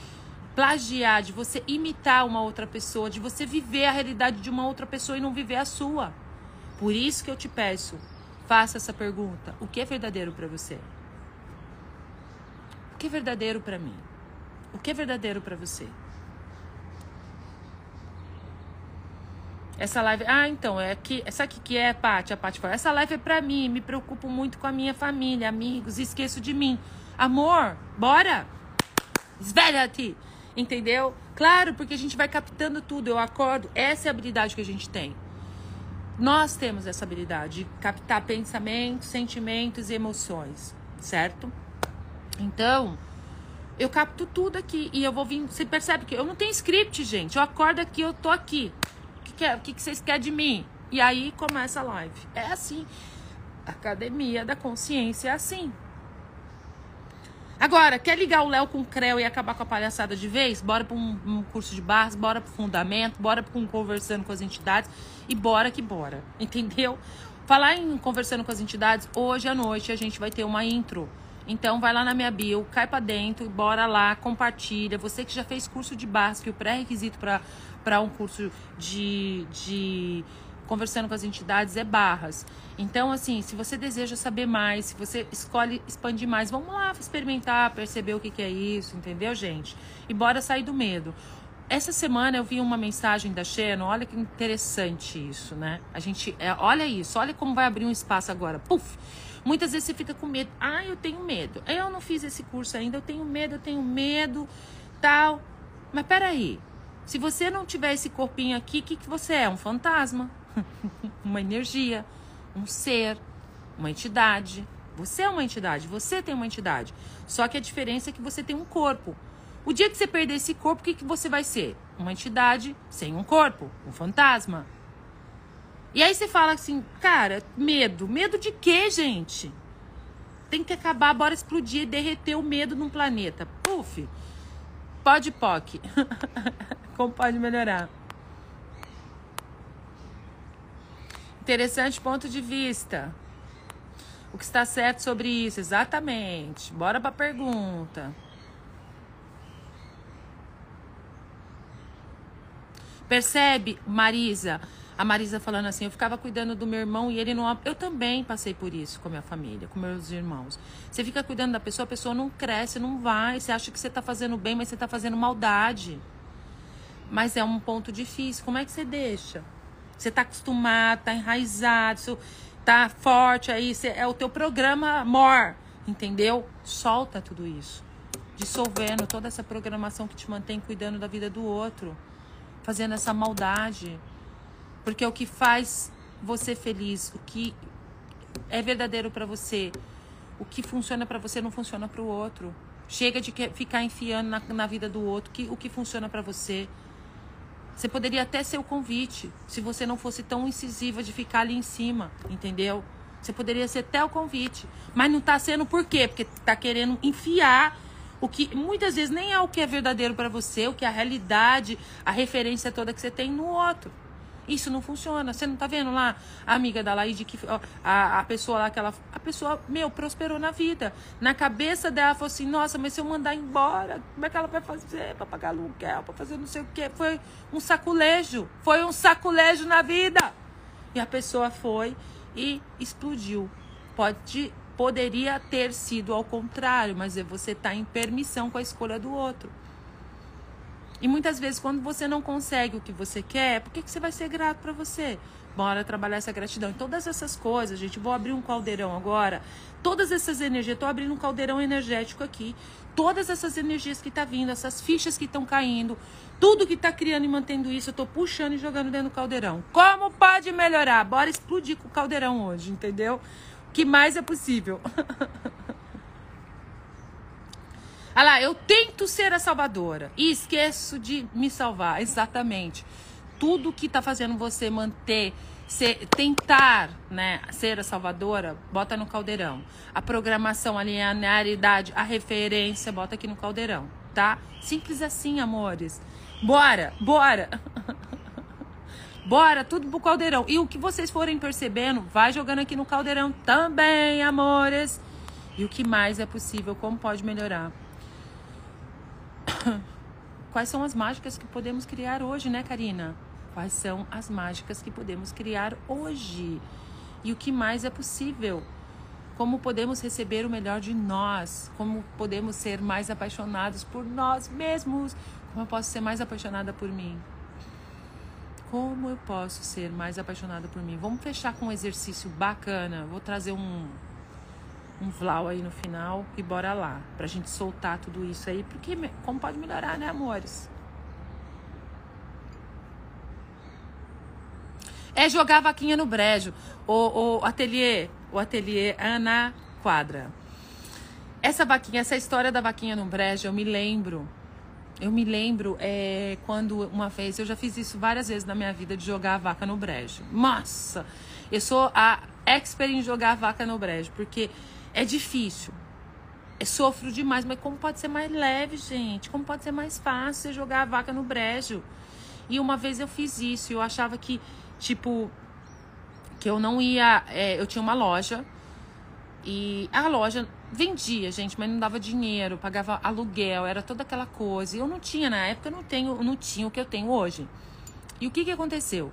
plagiar, de você imitar uma outra pessoa, de você viver a realidade de uma outra pessoa e não viver a sua. Por isso que eu te peço, Faça essa pergunta: o que é verdadeiro para você? O que é verdadeiro para mim? O que é verdadeiro para você? Essa live, ah, então, é que, essa aqui que é, Paty, a Paty fala, essa live é pra mim, me preocupo muito com a minha família, amigos, esqueço de mim. Amor, bora! Esvelha-te! Entendeu? Claro, porque a gente vai captando tudo, eu acordo, essa é a habilidade que a gente tem. Nós temos essa habilidade de captar pensamentos, sentimentos e emoções, certo? Então, eu capto tudo aqui e eu vou vir. Você percebe que eu não tenho script, gente. Eu acordo aqui, eu tô aqui. O que, que, é? o que, que vocês querem de mim? E aí começa a live. É assim. Academia da consciência é assim. Agora, quer ligar o Léo com o Creu e acabar com a palhaçada de vez? Bora para um, um, curso de barras, bora para fundamento, bora para um conversando com as entidades e bora que bora, entendeu? Falar em conversando com as entidades, hoje à noite a gente vai ter uma intro. Então vai lá na minha bio, cai para dentro, bora lá, compartilha. Você que já fez curso de que o pré-requisito para um curso de, de conversando com as entidades é barras. Então, assim, se você deseja saber mais, se você escolhe expandir mais, vamos lá experimentar, perceber o que, que é isso, entendeu, gente? E bora sair do medo. Essa semana eu vi uma mensagem da Xeno, olha que interessante isso, né? A gente, é, olha isso, olha como vai abrir um espaço agora. Puf! Muitas vezes você fica com medo. Ah, eu tenho medo. Eu não fiz esse curso ainda, eu tenho medo, eu tenho medo, tal. Mas peraí, se você não tiver esse corpinho aqui, o que, que você é? Um fantasma. uma energia, um ser, uma entidade. Você é uma entidade, você tem uma entidade. Só que a diferença é que você tem um corpo. O dia que você perder esse corpo, o que, que você vai ser? Uma entidade sem um corpo, um fantasma. E aí você fala assim, cara, medo. Medo de quê, gente? Tem que acabar, bora explodir, derreter o medo num planeta. Puf! Pode POC. Como pode melhorar? Interessante ponto de vista. O que está certo sobre isso? Exatamente. Bora para a pergunta. Percebe, Marisa? A Marisa falando assim, eu ficava cuidando do meu irmão e ele não. Eu também passei por isso com a minha família, com meus irmãos. Você fica cuidando da pessoa, a pessoa não cresce, não vai. Você acha que você está fazendo bem, mas você está fazendo maldade. Mas é um ponto difícil. Como é que você deixa? Você está acostumado, está enraizado, está forte aí. Você, é o teu programa amor, entendeu? Solta tudo isso. Dissolvendo toda essa programação que te mantém cuidando da vida do outro. Fazendo essa maldade. Porque o que faz você feliz, o que é verdadeiro para você, o que funciona para você não funciona para o outro. Chega de ficar enfiando na, na vida do outro que, o que funciona para você. Você poderia até ser o convite, se você não fosse tão incisiva de ficar ali em cima, entendeu? Você poderia ser até o convite. Mas não está sendo por quê? Porque está querendo enfiar o que muitas vezes nem é o que é verdadeiro para você, o que é a realidade, a referência toda que você tem no outro. Isso não funciona. Você não tá vendo lá a amiga da Laide que a, a pessoa lá que ela a pessoa, meu, prosperou na vida. Na cabeça dela falou assim: "Nossa, mas se eu mandar embora, como é que ela vai fazer para pagar aluguel, para fazer não sei o quê?" Foi um saculejo. Foi um saculejo na vida. E a pessoa foi e explodiu. Pode poderia ter sido ao contrário, mas é você tá em permissão com a escolha do outro. E muitas vezes, quando você não consegue o que você quer, por que, que você vai ser grato para você? Bora trabalhar essa gratidão. E todas essas coisas, gente, vou abrir um caldeirão agora. Todas essas energias, estou abrindo um caldeirão energético aqui. Todas essas energias que tá vindo, essas fichas que estão caindo, tudo que está criando e mantendo isso, eu estou puxando e jogando dentro do caldeirão. Como pode melhorar? Bora explodir com o caldeirão hoje, entendeu? Que mais é possível? Olha lá, eu tento ser a salvadora e esqueço de me salvar. Exatamente. Tudo que tá fazendo você manter, ser, tentar né, ser a salvadora, bota no caldeirão. A programação, a linearidade, a referência, bota aqui no caldeirão, tá? Simples assim, amores. Bora, bora. Bora, tudo pro caldeirão. E o que vocês forem percebendo, vai jogando aqui no caldeirão também, amores. E o que mais é possível, como pode melhorar. Quais são as mágicas que podemos criar hoje, né, Karina? Quais são as mágicas que podemos criar hoje? E o que mais é possível? Como podemos receber o melhor de nós? Como podemos ser mais apaixonados por nós mesmos? Como eu posso ser mais apaixonada por mim? Como eu posso ser mais apaixonada por mim? Vamos fechar com um exercício bacana. Vou trazer um um vlau aí no final e bora lá. Pra gente soltar tudo isso aí, porque como pode melhorar, né, amores? É jogar vaquinha no brejo. O, o ateliê, o ateliê Ana Quadra. Essa vaquinha, essa história da vaquinha no brejo, eu me lembro. Eu me lembro é, quando uma vez, eu já fiz isso várias vezes na minha vida, de jogar a vaca no brejo. Nossa! Eu sou a expert em jogar a vaca no brejo, porque é difícil. É, sofro demais, mas como pode ser mais leve, gente? Como pode ser mais fácil você jogar a vaca no brejo? E uma vez eu fiz isso, eu achava que, tipo, que eu não ia. É, eu tinha uma loja e a loja vendia, gente, mas não dava dinheiro, pagava aluguel, era toda aquela coisa. E eu não tinha, na época, eu não, tenho, não tinha o que eu tenho hoje. E o que, que aconteceu?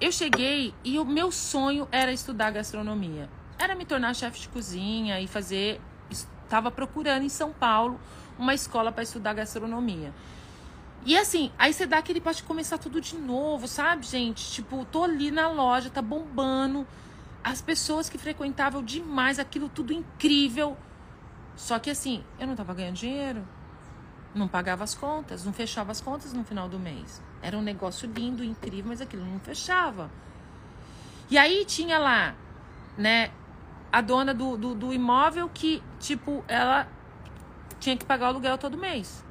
Eu cheguei e o meu sonho era estudar gastronomia era me tornar chefe de cozinha e fazer. Estava procurando em São Paulo uma escola para estudar gastronomia. E assim, aí você dá aquele pode começar tudo de novo, sabe, gente? Tipo, tô ali na loja, tá bombando. As pessoas que frequentavam demais, aquilo tudo incrível. Só que assim, eu não tava ganhando dinheiro. Não pagava as contas, não fechava as contas no final do mês. Era um negócio lindo, incrível, mas aquilo não fechava. E aí tinha lá, né, a dona do, do, do imóvel que, tipo, ela tinha que pagar o aluguel todo mês.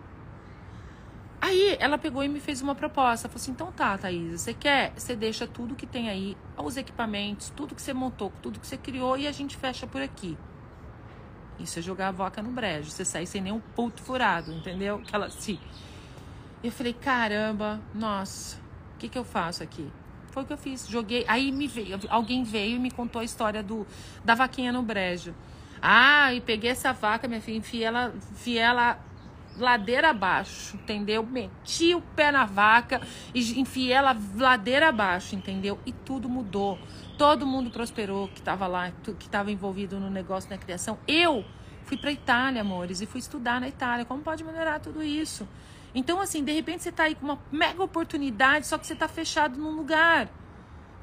Aí ela pegou e me fez uma proposta. Falou assim: então tá, Thaís, você quer? Você deixa tudo que tem aí, os equipamentos, tudo que você montou, tudo que você criou e a gente fecha por aqui. Isso é jogar a vaca no brejo. Você sai sem nenhum puto furado, entendeu? Aquela assim. E eu falei, caramba, nossa, o que, que eu faço aqui? Foi o que eu fiz. Joguei. Aí me veio, alguém veio e me contou a história do, da vaquinha no brejo. Ah, e peguei essa vaca, minha filha, enfiei ela, enfiei ela ladeira abaixo, entendeu? Meti o pé na vaca e enfiei ela ladeira abaixo, entendeu? E tudo mudou. Todo mundo prosperou que estava lá, que estava envolvido no negócio da criação. Eu fui para Itália, amores, e fui estudar na Itália. Como pode melhorar tudo isso? Então, assim, de repente você está aí com uma mega oportunidade, só que você está fechado num lugar,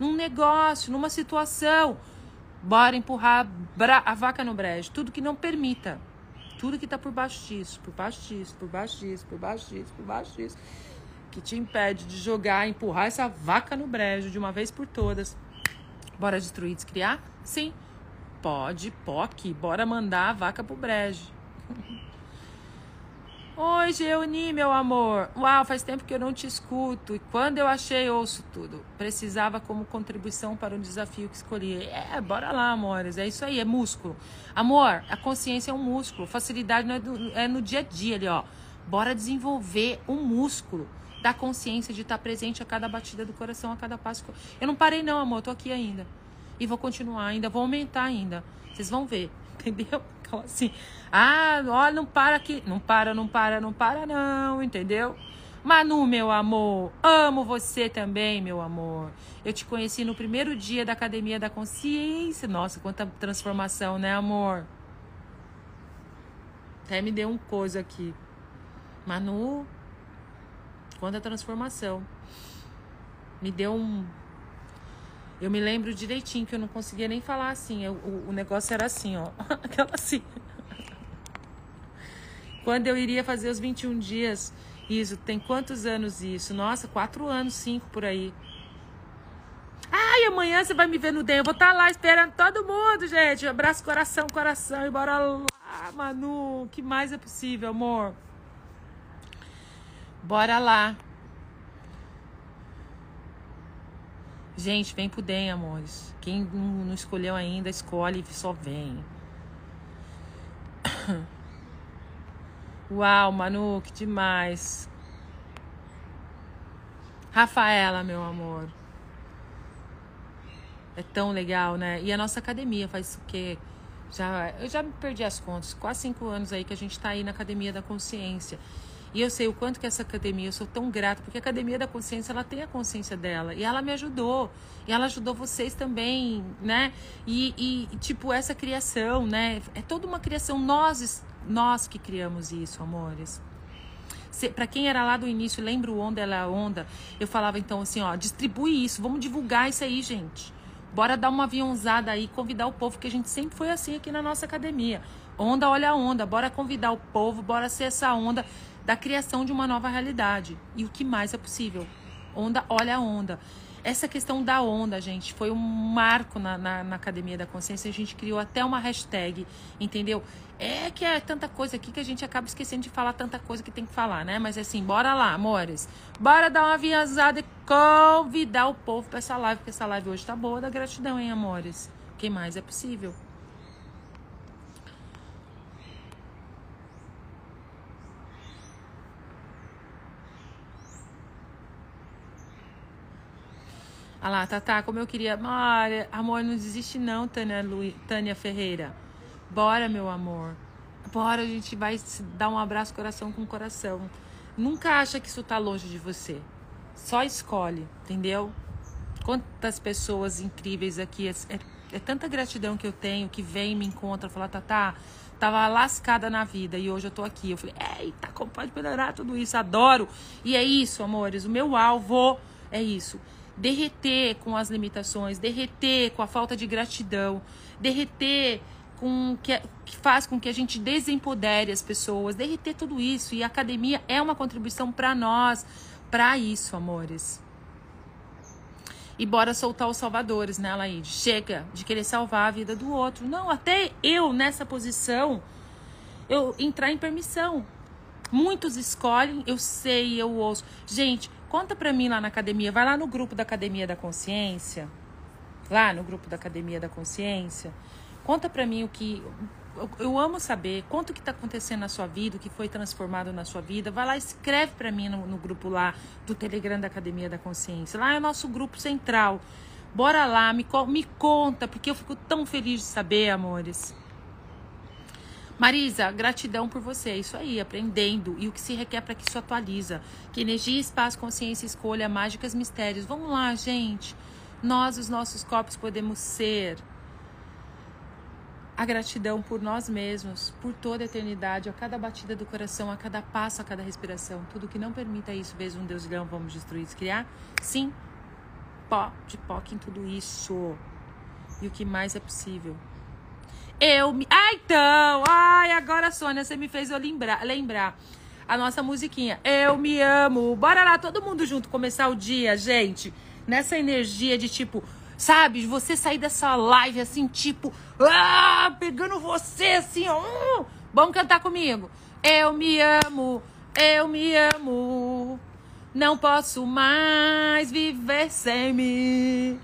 num negócio, numa situação. Bora empurrar a vaca no brejo. Tudo que não permita. Tudo que está por baixo disso, por baixo disso, por baixo disso, por baixo disso, por baixo disso. Que te impede de jogar, empurrar essa vaca no brejo de uma vez por todas. Bora destruir, descriar? Sim. Pode, POC. Bora mandar a vaca pro brejo. Oi, Geoni, meu amor. Uau, faz tempo que eu não te escuto. E quando eu achei, ouço tudo. Precisava como contribuição para o desafio que escolhi. É, bora lá, amores. É isso aí, é músculo. Amor, a consciência é um músculo. Facilidade é, do, é no dia a dia ali, ó. Bora desenvolver um músculo da consciência de estar presente a cada batida do coração, a cada passo. Eu não parei, não, amor. Tô aqui ainda. E vou continuar ainda, vou aumentar ainda. Vocês vão ver, entendeu? Então, assim, ah, olha, não para aqui. Não para, não para, não para, não, entendeu? Manu, meu amor, amo você também, meu amor. Eu te conheci no primeiro dia da Academia da Consciência. Nossa, quanta transformação, né, amor? Até me deu um coisa aqui. Manu, quanta transformação. Me deu um. Eu me lembro direitinho que eu não conseguia nem falar assim. Eu, o, o negócio era assim, ó. Aquela assim. Quando eu iria fazer os 21 dias, isso, tem quantos anos isso? Nossa, quatro anos, cinco por aí. Ai, amanhã você vai me ver no DEM. Eu vou estar tá lá esperando todo mundo, gente. Abraço, coração, coração. E bora lá, Manu. O que mais é possível, amor? Bora lá. Gente, vem pro DEM, amores. Quem não escolheu ainda, escolhe e só vem. Uau, Manu, que demais. Rafaela, meu amor. É tão legal, né? E a nossa academia faz o quê? Já, eu já me perdi as contas. Quase cinco anos aí que a gente tá aí na Academia da Consciência. E eu sei o quanto que essa academia, eu sou tão grata, porque a Academia da Consciência, ela tem a consciência dela. E ela me ajudou. E ela ajudou vocês também, né? E, e tipo, essa criação, né? É toda uma criação. Nós, nós que criamos isso, amores. Para quem era lá do início, lembra o Onda Ela é Onda? Eu falava então assim, ó, distribui isso, vamos divulgar isso aí, gente. Bora dar uma aviãozada aí, convidar o povo, que a gente sempre foi assim aqui na nossa academia. Onda olha a onda, bora convidar o povo, bora ser essa onda da criação de uma nova realidade. E o que mais é possível? Onda, olha a onda. Essa questão da onda, gente, foi um marco na, na, na, Academia da Consciência. A gente criou até uma hashtag, entendeu? É que é tanta coisa aqui que a gente acaba esquecendo de falar tanta coisa que tem que falar, né? Mas assim, bora lá, amores. Bora dar uma viajada e convidar o povo para essa live, porque essa live hoje tá boa da gratidão, hein, amores? O que mais é possível? Ah lá, Tatá, como eu queria. Maria, amor, não desiste não, Tânia, Lu... Tânia Ferreira. Bora, meu amor. Bora, a gente vai dar um abraço coração com coração. Nunca acha que isso tá longe de você. Só escolhe, entendeu? Quantas pessoas incríveis aqui. É, é, é tanta gratidão que eu tenho que vem me encontra, fala, Tatá, tava lascada na vida e hoje eu tô aqui. Eu falei, eita, como pode melhorar tudo isso? Adoro. E é isso, amores. O meu alvo é isso derreter com as limitações, derreter com a falta de gratidão, derreter com que, que faz com que a gente desempodere as pessoas, derreter tudo isso. E a academia é uma contribuição para nós, para isso, amores. E bora soltar os salvadores, né, Laide? Chega de querer salvar a vida do outro. Não, até eu nessa posição, eu entrar em permissão. Muitos escolhem, eu sei, eu ouço. Gente, Conta pra mim lá na academia, vai lá no grupo da Academia da Consciência, lá no grupo da Academia da Consciência. Conta pra mim o que. Eu, amo saber. Conta o que tá acontecendo na sua vida, o que foi transformado na sua vida. Vai lá, escreve pra mim no, no grupo lá do Telegram da Academia da Consciência. Lá é o nosso grupo central. Bora lá, me, me conta, porque eu fico tão feliz de saber, amores. Marisa, gratidão por você. Isso aí, aprendendo. E o que se requer para que isso atualiza. Que energia, espaço, consciência, escolha, mágicas, mistérios. Vamos lá, gente. Nós, os nossos corpos, podemos ser a gratidão por nós mesmos, por toda a eternidade, a cada batida do coração, a cada passo, a cada respiração. Tudo que não permita isso, veja um Deus leão, vamos destruir, criar. Sim, pó de pó em tudo isso. E o que mais é possível. Eu me. Ah, então! Ai, agora, Sônia, você me fez eu lembrar, lembrar a nossa musiquinha. Eu me amo. Bora lá, todo mundo junto começar o dia, gente. Nessa energia de tipo, sabe? Você sair dessa live assim, tipo, ah, pegando você assim, ó. Uh, vamos cantar comigo. Eu me amo, eu me amo. Não posso mais viver sem mim.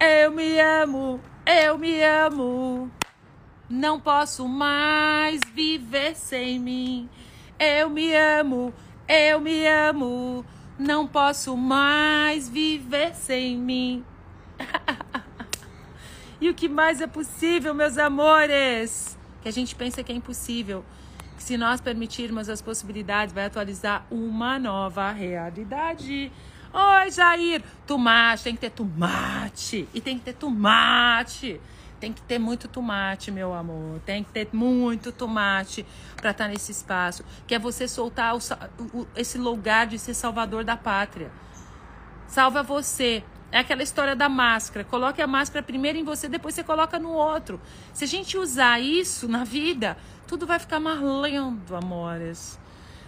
Eu me amo, eu me amo. Não posso mais viver sem mim. Eu me amo, eu me amo. Não posso mais viver sem mim. e o que mais é possível, meus amores? Que a gente pensa que é impossível que se nós permitirmos as possibilidades, vai atualizar uma nova realidade. Oi, Jair, tomate, tem que ter tomate. E tem que ter tomate. Tem que ter muito tomate, meu amor. Tem que ter muito tomate para estar tá nesse espaço. Que é você soltar o, o, esse lugar de ser salvador da pátria. Salva você. É aquela história da máscara. Coloque a máscara primeiro em você, depois você coloca no outro. Se a gente usar isso na vida, tudo vai ficar mais lindo, amores.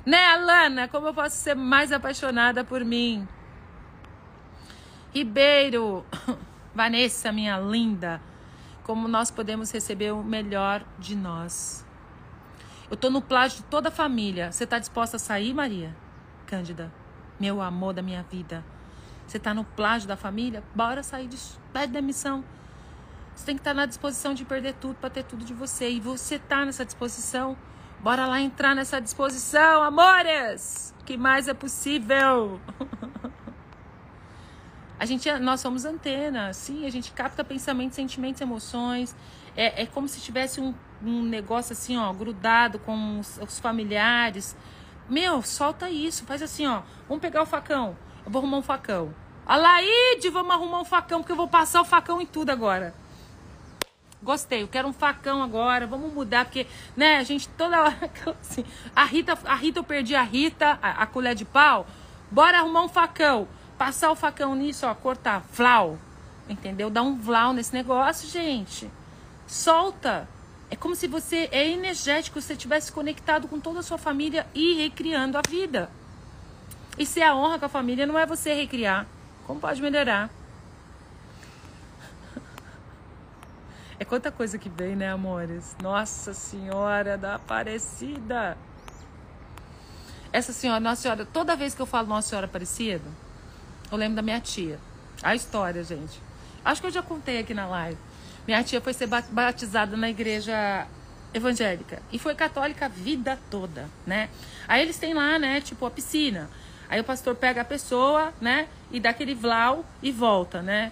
Né, Alana? Como eu posso ser mais apaixonada por mim? Ribeiro, Vanessa, minha linda, como nós podemos receber o melhor de nós? Eu tô no plágio de toda a família. Você tá disposta a sair, Maria? Cândida, meu amor da minha vida. Você tá no plágio da família? Bora sair de pede demissão. Você tem que estar na disposição de perder tudo para ter tudo de você. E você tá nessa disposição. Bora lá entrar nessa disposição, amores! O que mais é possível? a gente, é, nós somos antena, sim, a gente capta pensamentos, sentimentos, emoções. É, é como se tivesse um, um negócio assim, ó, grudado com os, os familiares. Meu, solta isso, faz assim, ó. Vamos pegar o facão. Eu vou arrumar um facão. Alaide, vamos arrumar um facão, porque eu vou passar o facão em tudo agora. Gostei, eu quero um facão agora, vamos mudar, porque, né, a gente toda hora. Assim, a Rita, a Rita, eu perdi a Rita, a, a colher de pau. Bora arrumar um facão. Passar o facão nisso, ó, cortar. Flau. Entendeu? Dá um vlau nesse negócio, gente. Solta. É como se você é energético, você tivesse conectado com toda a sua família e recriando a vida. E se a honra com a família não é você recriar. Como pode melhorar? É quanta coisa que vem, né, amores? Nossa Senhora da Aparecida. Essa senhora, Nossa Senhora, toda vez que eu falo Nossa Senhora Aparecida, eu lembro da minha tia. A história, gente. Acho que eu já contei aqui na live. Minha tia foi ser batizada na igreja evangélica e foi católica a vida toda, né? Aí eles têm lá, né, tipo a piscina. Aí o pastor pega a pessoa, né, e dá aquele vlau e volta, né?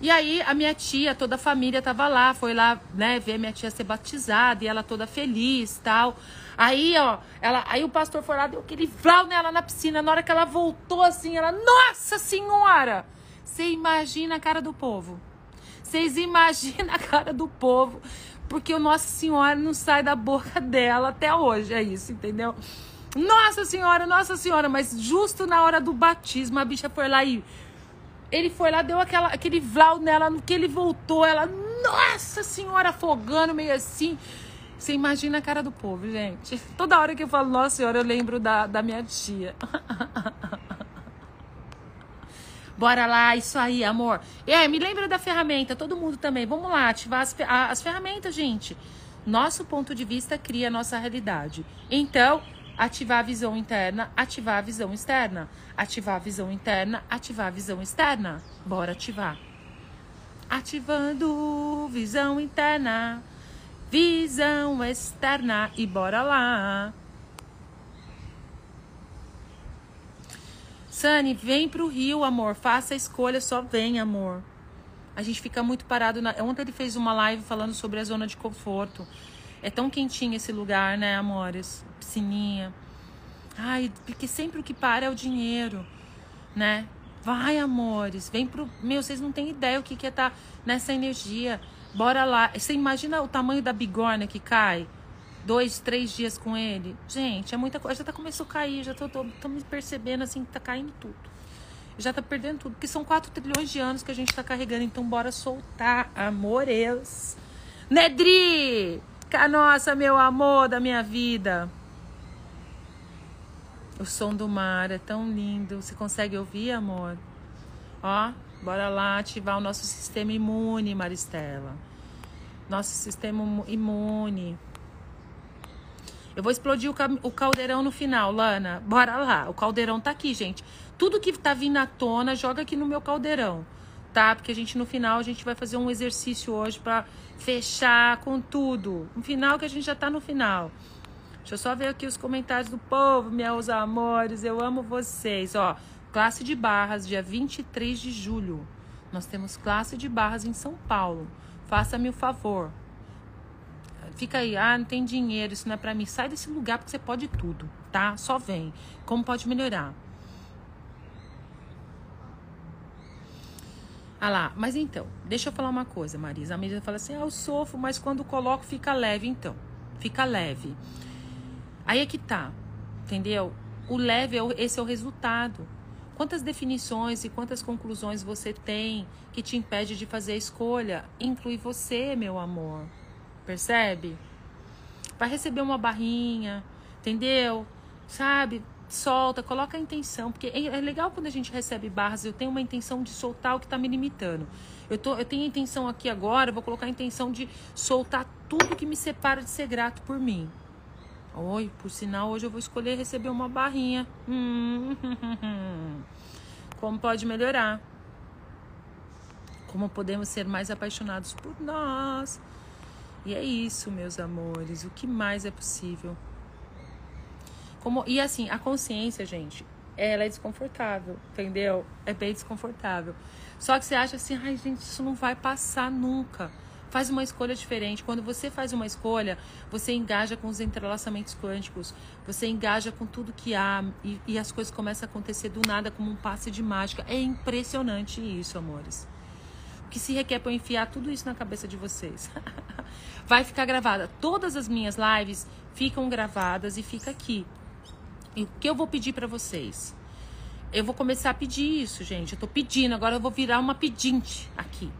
E aí a minha tia, toda a família tava lá, foi lá, né, ver minha tia ser batizada e ela toda feliz, tal. Aí, ó, ela, aí o pastor foi lá, deu aquele vlau nela na piscina. Na hora que ela voltou assim, ela, nossa senhora! Você imagina a cara do povo. Vocês imaginam a cara do povo, porque o Nossa Senhora não sai da boca dela até hoje, é isso, entendeu? Nossa Senhora, Nossa Senhora, mas justo na hora do batismo a bicha foi lá e ele foi lá, deu aquela, aquele vlau nela, no que ele voltou, ela, nossa senhora, afogando, meio assim. Você imagina a cara do povo, gente. Toda hora que eu falo, nossa senhora, eu lembro da, da minha tia. Bora lá, isso aí, amor. É, me lembra da ferramenta, todo mundo também. Vamos lá, ativar as, as ferramentas, gente. Nosso ponto de vista cria a nossa realidade. Então, ativar a visão interna, ativar a visão externa. Ativar a visão interna, ativar a visão externa. Bora ativar. Ativando visão interna, Visão externa e bora lá. Sani, vem pro Rio, amor. Faça a escolha, só vem, amor. A gente fica muito parado. Na... Ontem ele fez uma live falando sobre a zona de conforto. É tão quentinho esse lugar, né, amores? Piscininha. Ai, porque sempre o que para é o dinheiro, né? Vai, amores, vem pro. Meu, vocês não têm ideia o que, que é estar tá nessa energia. Bora lá. Você imagina o tamanho da bigorna que cai? Dois, três dias com ele? Gente, é muita coisa. Já tá começou a cair, já tô, tô, tô me percebendo assim que tá caindo tudo. Já tá perdendo tudo. Porque são 4 trilhões de anos que a gente tá carregando. Então, bora soltar, amores. Nedri! Nossa, meu amor da minha vida. O som do mar é tão lindo. Você consegue ouvir, amor? Ó, bora lá ativar o nosso sistema imune, Maristela. Nosso sistema imune. Eu vou explodir o, caldeirão no final, Lana. Bora lá. O caldeirão tá aqui, gente. Tudo que tá vindo à tona, joga aqui no meu caldeirão, tá? Porque a gente no final a gente vai fazer um exercício hoje para fechar com tudo. No final que a gente já tá no final. Deixa eu só ver aqui os comentários do povo, meus amores. Eu amo vocês. Ó, classe de barras, dia 23 de julho. Nós temos classe de barras em São Paulo. Faça-me o favor. Fica aí, ah, não tem dinheiro, isso não é para mim. Sai desse lugar porque você pode tudo, tá? Só vem. Como pode melhorar? Ah lá, mas então, deixa eu falar uma coisa, Marisa. A Marisa fala assim: ah, eu sofro, mas quando coloco fica leve. Então, fica leve. Aí é que tá, entendeu? O leve, é o, esse é o resultado. Quantas definições e quantas conclusões você tem que te impede de fazer a escolha? Inclui você, meu amor. Percebe? Vai receber uma barrinha, entendeu? Sabe? Solta, coloca a intenção. Porque é, é legal quando a gente recebe barras, eu tenho uma intenção de soltar o que está me limitando. Eu, tô, eu tenho a intenção aqui agora, vou colocar a intenção de soltar tudo que me separa de ser grato por mim. Oi, por sinal, hoje eu vou escolher receber uma barrinha. Hum, como pode melhorar? Como podemos ser mais apaixonados por nós? E é isso, meus amores. O que mais é possível? Como, e assim, a consciência, gente, ela é desconfortável, entendeu? É bem desconfortável. Só que você acha assim, ai, gente, isso não vai passar nunca. Faz uma escolha diferente. Quando você faz uma escolha, você engaja com os entrelaçamentos quânticos, você engaja com tudo que há e, e as coisas começam a acontecer do nada como um passe de mágica. É impressionante isso, amores. O que se requer para eu enfiar tudo isso na cabeça de vocês? Vai ficar gravada. Todas as minhas lives ficam gravadas e fica aqui. E o que eu vou pedir para vocês? Eu vou começar a pedir isso, gente. Eu tô pedindo, agora eu vou virar uma pedinte aqui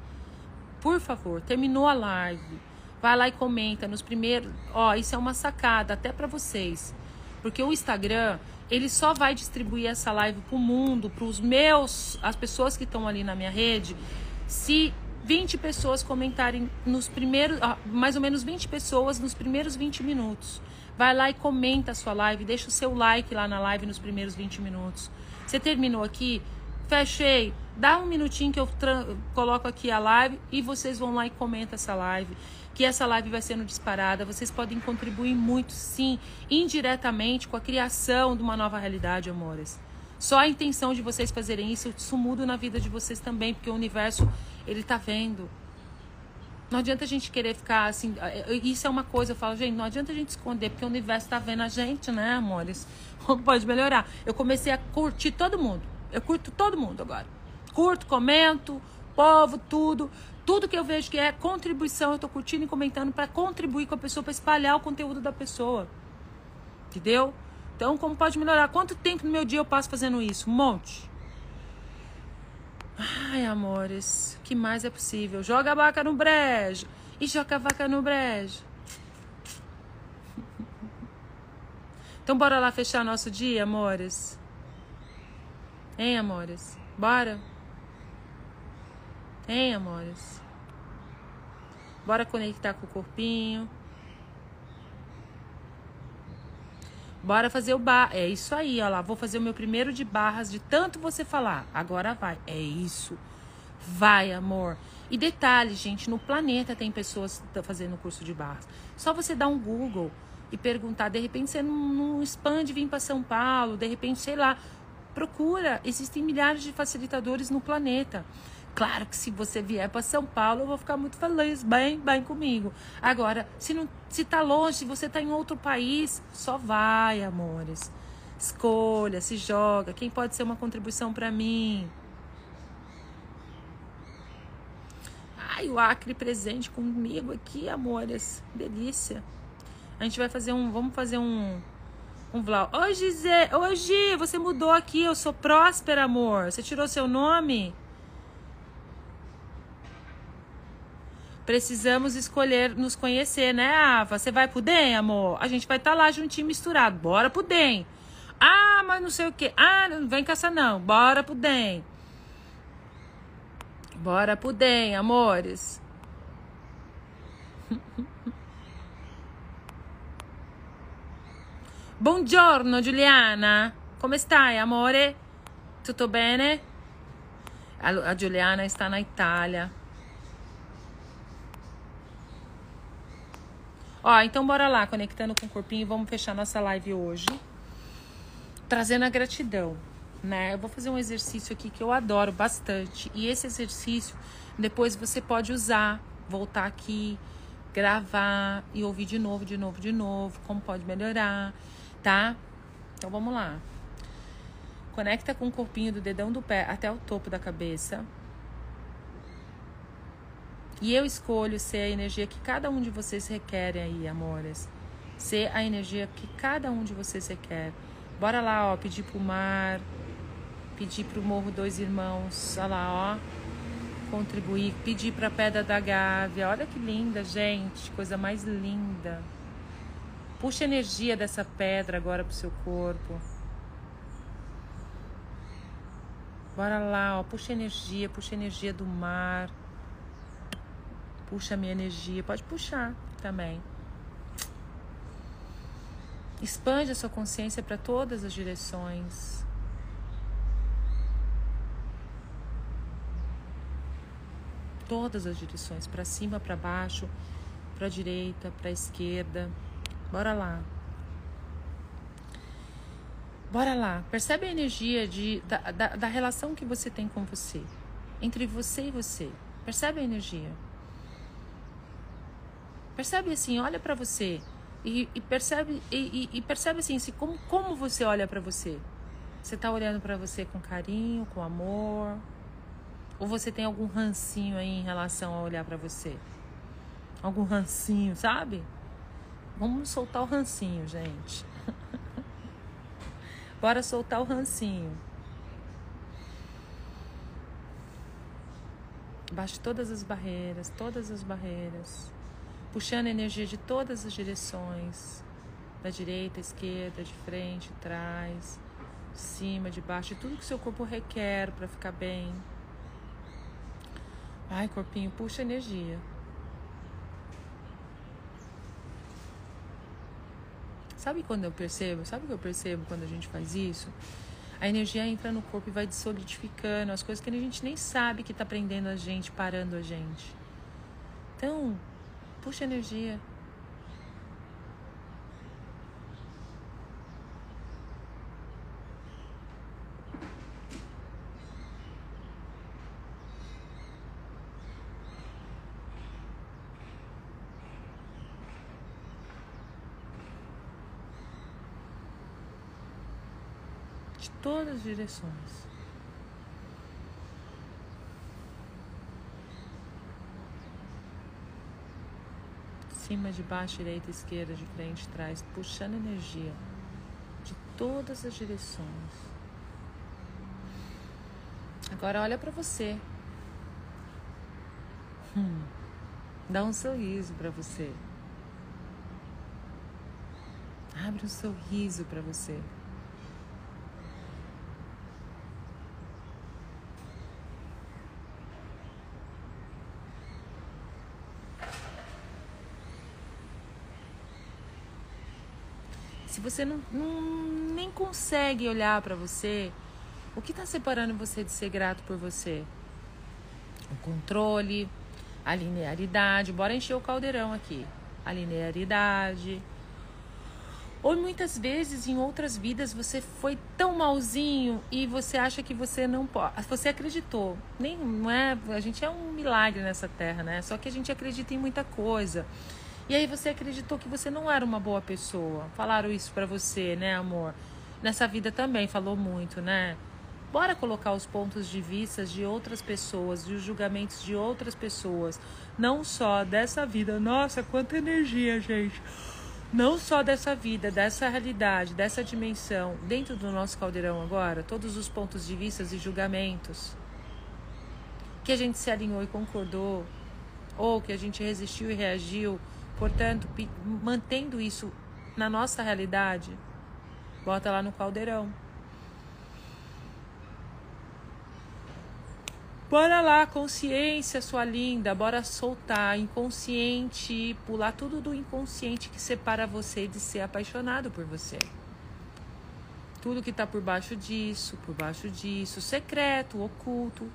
por favor, terminou a live, vai lá e comenta nos primeiros. Ó, isso é uma sacada até para vocês, porque o Instagram ele só vai distribuir essa live pro mundo, pros meus, as pessoas que estão ali na minha rede, se 20 pessoas comentarem nos primeiros, mais ou menos 20 pessoas nos primeiros 20 minutos. Vai lá e comenta a sua live, deixa o seu like lá na live nos primeiros 20 minutos. Você terminou aqui? Fechei. Dá um minutinho que eu coloco aqui a live e vocês vão lá e comentam essa live. Que essa live vai sendo disparada. Vocês podem contribuir muito, sim, indiretamente com a criação de uma nova realidade, amores. Só a intenção de vocês fazerem isso, isso muda na vida de vocês também, porque o universo, ele tá vendo. Não adianta a gente querer ficar assim. É, é, isso é uma coisa, eu falo, gente, não adianta a gente esconder, porque o universo tá vendo a gente, né, amores? Pode melhorar? Eu comecei a curtir todo mundo. Eu curto todo mundo agora curto, comento, povo, tudo. Tudo que eu vejo que é contribuição, eu tô curtindo e comentando para contribuir com a pessoa, para espalhar o conteúdo da pessoa. Entendeu? Então, como pode melhorar? Quanto tempo no meu dia eu passo fazendo isso? Um monte. Ai, amores, que mais é possível? Joga a vaca no brejo. E joga a vaca no brejo. Então, bora lá fechar nosso dia, amores? Hein, amores? Bora? Hein, amores? Bora conectar com o corpinho. Bora fazer o bar. É isso aí, ó lá. Vou fazer o meu primeiro de barras de tanto você falar. Agora vai. É isso. Vai, amor. E detalhe, gente, no planeta tem pessoas fazendo curso de barras. Só você dar um Google e perguntar, de repente você não, não expande vir para São Paulo, de repente, sei lá, procura. Existem milhares de facilitadores no planeta. Claro que se você vier para São Paulo, eu vou ficar muito feliz, bem, bem comigo. Agora, se não, se tá longe, se você tá em outro país, só vai, amores. Escolha, se joga. Quem pode ser uma contribuição para mim? Ai, o Acre presente comigo aqui, amores. Delícia. A gente vai fazer um, vamos fazer um um vlog. Oi, Gisele. Oi, você mudou aqui. Eu sou Próspera, amor. Você tirou seu nome? Precisamos escolher nos conhecer, né, Ava? Você vai pro DEM, amor? A gente vai estar tá lá juntinho misturado. Bora pro DEM. Ah, mas não sei o que. Ah, não vem caçar não. Bora pro DEM. Bora pro DEM, amores. Buongiorno Giuliana, come stai amore? Tutto bene? A Giuliana está na Itália. Ó, então bora lá, conectando com o corpinho, vamos fechar nossa live hoje. Trazendo a gratidão, né? Eu vou fazer um exercício aqui que eu adoro bastante. E esse exercício, depois você pode usar, voltar aqui, gravar e ouvir de novo, de novo, de novo, como pode melhorar, tá? Então vamos lá. Conecta com o corpinho do dedão do pé até o topo da cabeça. E eu escolho ser a energia que cada um de vocês requer aí, amores. Ser a energia que cada um de vocês requer. Bora lá, ó, pedir pro mar, pedir pro Morro Dois Irmãos, olha lá, ó. Contribuir, pedir pra Pedra da Gávea. Olha que linda, gente, coisa mais linda. Puxa a energia dessa pedra agora pro seu corpo. Bora lá, ó, puxa a energia, puxa a energia do mar. Puxa a minha energia. Pode puxar também. Expande a sua consciência para todas as direções. Todas as direções, para cima, para baixo, para direita, para esquerda. Bora lá. Bora lá. Percebe a energia de, da, da, da relação que você tem com você. Entre você e você. Percebe a energia. Percebe assim, olha para você e, e, percebe e, e, percebe assim, se como, como você olha para você. Você tá olhando para você com carinho, com amor, ou você tem algum rancinho aí em relação a olhar para você? Algum rancinho, sabe? Vamos soltar o rancinho, gente. Bora soltar o rancinho. Baixe todas as barreiras, todas as barreiras puxando energia de todas as direções da direita, esquerda, de frente, trás, de cima, de baixo, tudo que seu corpo requer para ficar bem. Ai, corpinho, puxa energia. Sabe quando eu percebo? Sabe o que eu percebo quando a gente faz isso? A energia entra no corpo e vai solidificando as coisas que a gente nem sabe que está prendendo a gente, parando a gente. Então, Puxa energia. de todas as direções. cima, de baixo, direita, esquerda, de frente, trás, puxando energia de todas as direções. Agora olha para você. Hum, dá um sorriso para você. Abre um sorriso para você. Você não, não nem consegue olhar para você, o que está separando você de ser grato por você? O controle, A linearidade, bora encher o caldeirão aqui. A linearidade. Ou muitas vezes em outras vidas você foi tão malzinho e você acha que você não pode. Você acreditou. Nem não é, a gente é um milagre nessa terra, né? Só que a gente acredita em muita coisa. E aí você acreditou que você não era uma boa pessoa. Falaram isso para você, né, amor? Nessa vida também falou muito, né? Bora colocar os pontos de vista de outras pessoas, e os julgamentos de outras pessoas, não só dessa vida. Nossa, quanta energia, gente! Não só dessa vida, dessa realidade, dessa dimensão, dentro do nosso caldeirão agora, todos os pontos de vista e julgamentos que a gente se alinhou e concordou, ou que a gente resistiu e reagiu, portanto, mantendo isso na nossa realidade, bota lá no caldeirão. Bora lá, consciência, sua linda, bora soltar inconsciente, pular tudo do inconsciente que separa você de ser apaixonado por você. Tudo que está por baixo disso, por baixo disso, secreto, oculto.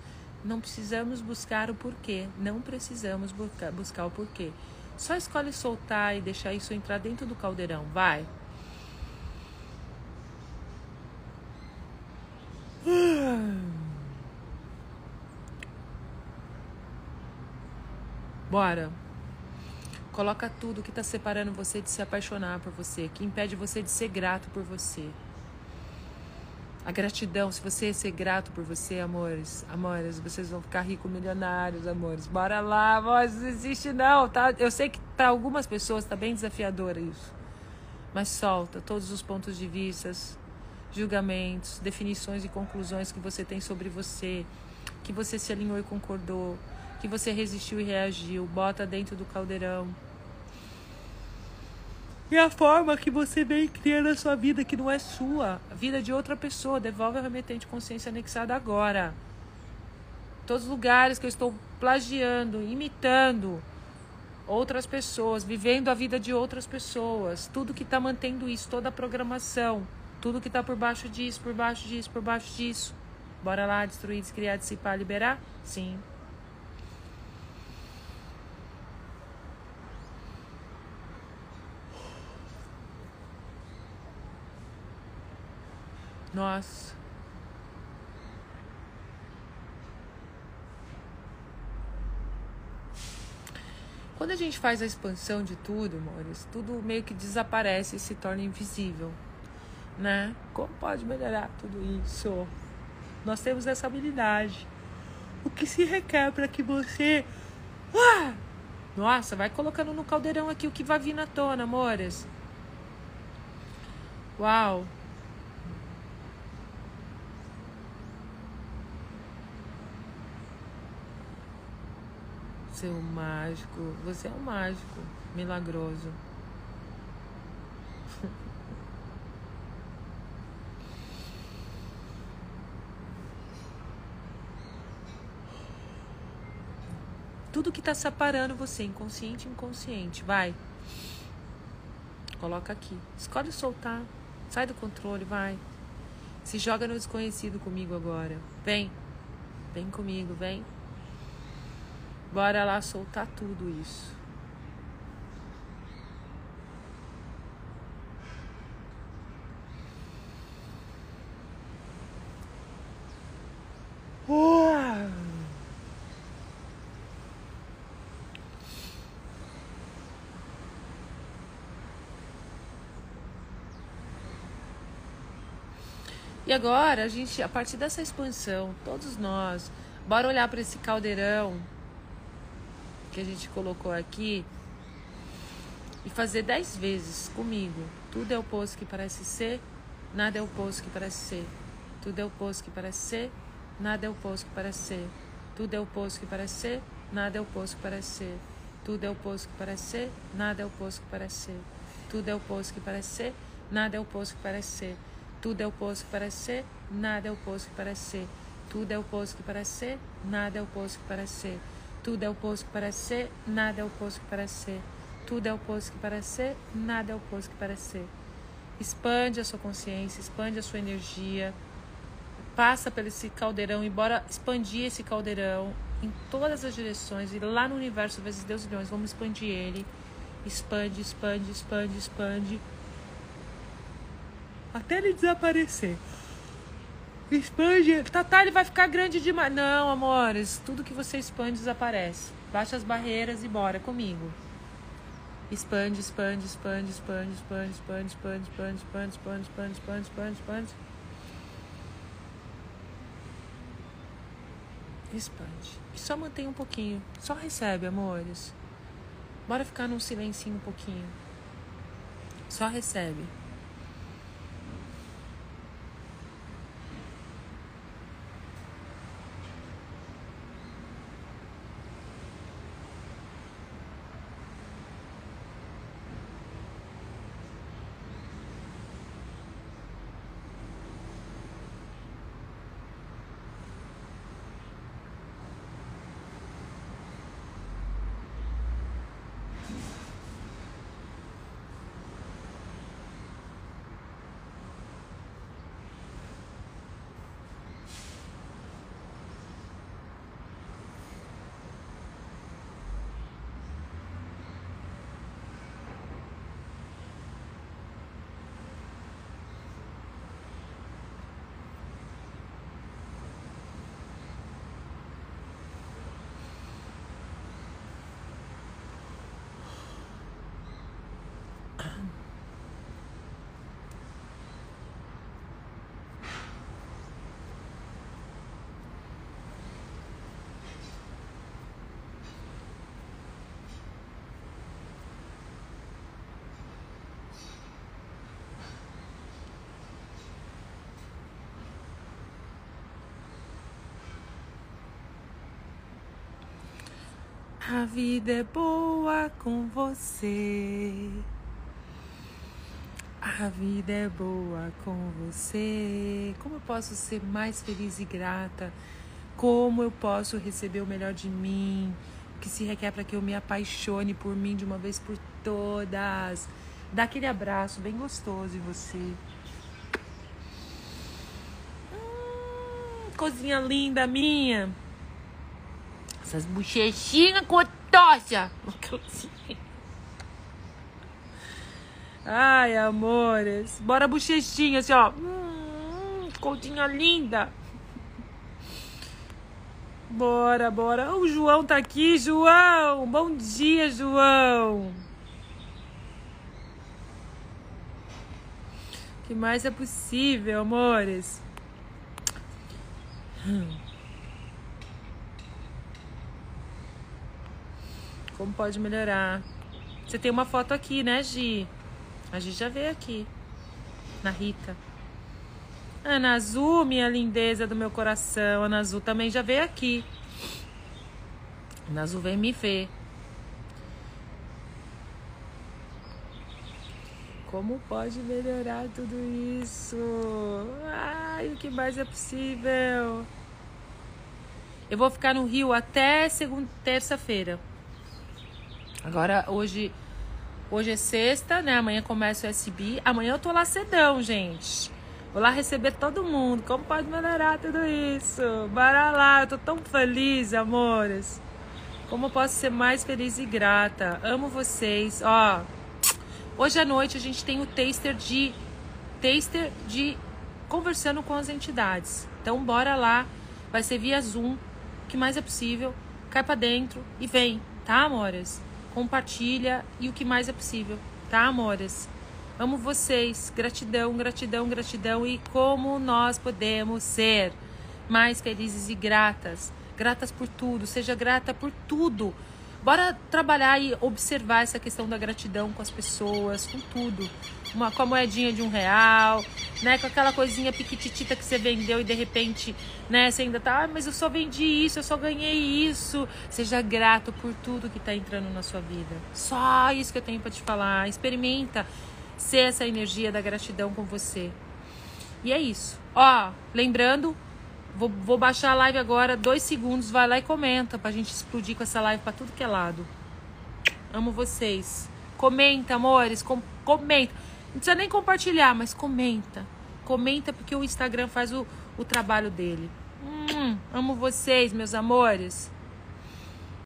Não precisamos buscar o porquê, não precisamos buscar o porquê. Só escolhe soltar e deixar isso entrar dentro do caldeirão, vai. Bora. Coloca tudo que está separando você de se apaixonar por você, que impede você de ser grato por você. A gratidão, se você ser grato por você, amores, amores, vocês vão ficar ricos, milionários, amores. Bora lá, amores, não existe não, tá? Eu sei que para algumas pessoas tá bem desafiador isso. Mas solta todos os pontos de vista, julgamentos, definições e conclusões que você tem sobre você, que você se alinhou e concordou que você resistiu e reagiu, bota dentro do caldeirão. E a forma que você vem criando a sua vida, que não é sua, a vida de outra pessoa, devolve a remetente consciência anexada agora. Todos os lugares que eu estou plagiando, imitando outras pessoas, vivendo a vida de outras pessoas, tudo que está mantendo isso, toda a programação, tudo que está por baixo disso, por baixo disso, por baixo disso. Bora lá, destruir, descriar, dissipar, liberar? Sim. Nossa. Quando a gente faz a expansão de tudo, amores, tudo meio que desaparece e se torna invisível, né? Como pode melhorar tudo isso? Nós temos essa habilidade. O que se requer para que você. Ah! Nossa, vai colocando no caldeirão aqui o que vai vir na tona, amores. Uau! Seu mágico. Você é um mágico milagroso. Tudo que está separando você, inconsciente e inconsciente, vai. Coloca aqui. Escolhe soltar. Sai do controle, vai. Se joga no desconhecido comigo agora. Vem. Vem comigo, vem. Bora lá soltar tudo isso. E agora, a gente, a partir dessa expansão, todos nós, bora olhar para esse caldeirão que a gente colocou aqui e fazer dez vezes comigo. Tudo é o oposto que parece ser, nada é o oposto que parece ser. Tudo é o oposto que parece ser, nada é o oposto que parece ser. Tudo é o oposto que parece ser, nada é o oposto que parece ser. Tudo é o oposto que parece ser, nada é o oposto que parece ser. Tudo é o oposto que parece ser, nada é o oposto que parece ser. Tudo é o oposto que parece ser, nada é o oposto que parece ser. Tudo é o oposto que parece ser, nada é o oposto que parece ser. Tudo é o oposto que parece ser, nada é o oposto que parece ser. Tudo é o oposto que parece ser, nada é o oposto que parece ser. Expande a sua consciência, expande a sua energia. Passa pelo esse caldeirão e bora expandir esse caldeirão em todas as direções e lá no universo vezes Deus milhões, vamos expandir ele. Expande, expande, expande, expande. Até ele desaparecer. Expande. Tatá, ele vai ficar grande demais. Não, amores. Tudo que você expande desaparece. Baixa as barreiras e bora comigo. Expande, expande, expande, expande, expande, expande, expande, expande, expande, expande, expande, expande, expande, expande. Expande. E só mantém um pouquinho. Só recebe, amores. Bora ficar num silencinho um pouquinho. Só recebe. A vida é boa com você. A vida é boa com você. Como eu posso ser mais feliz e grata? Como eu posso receber o melhor de mim? O que se requer para que eu me apaixone por mim de uma vez por todas? Dá aquele abraço bem gostoso em você. Hum, cozinha linda minha. Essas bochechinhas com tocha. Ai, amores. Bora bochechinha, assim, ó. Hum, coutinha linda. Bora, bora. O João tá aqui, João. Bom dia, João. O que mais é possível, amores? Hum. Como pode melhorar? Você tem uma foto aqui, né, Gi? A Gi já veio aqui. Na Rita. Ana Azul, minha lindeza do meu coração. Ana Azul também já veio aqui. Ana Azul vem me ver. Como pode melhorar tudo isso? Ai, o que mais é possível? Eu vou ficar no Rio até segunda, terça-feira. Agora, hoje, hoje é sexta, né? Amanhã começa o SB. Amanhã eu tô lá cedão, gente. Vou lá receber todo mundo. Como pode melhorar tudo isso? Bora lá, eu tô tão feliz, amores. Como eu posso ser mais feliz e grata? Amo vocês. Ó, hoje à noite a gente tem o taster de taster de conversando com as entidades. Então bora lá, vai ser via Zoom, o que mais é possível. Cai para dentro e vem, tá, amores? Compartilha e o que mais é possível, tá, amores? Amo vocês. Gratidão, gratidão, gratidão. E como nós podemos ser mais felizes e gratas. Gratas por tudo. Seja grata por tudo. Bora trabalhar e observar essa questão da gratidão com as pessoas, com tudo. Uma, com a moedinha de um real, né? Com aquela coisinha piquititita que você vendeu e de repente, né? Você ainda tá, ah, mas eu só vendi isso, eu só ganhei isso. Seja grato por tudo que tá entrando na sua vida. Só isso que eu tenho para te falar. Experimenta ser essa energia da gratidão com você. E é isso. Ó, lembrando, Vou, vou baixar a live agora, dois segundos, vai lá e comenta pra gente explodir com essa live pra tudo que é lado. Amo vocês. Comenta, amores, com, comenta. Não precisa nem compartilhar, mas comenta. Comenta porque o Instagram faz o, o trabalho dele. Hum, amo vocês, meus amores.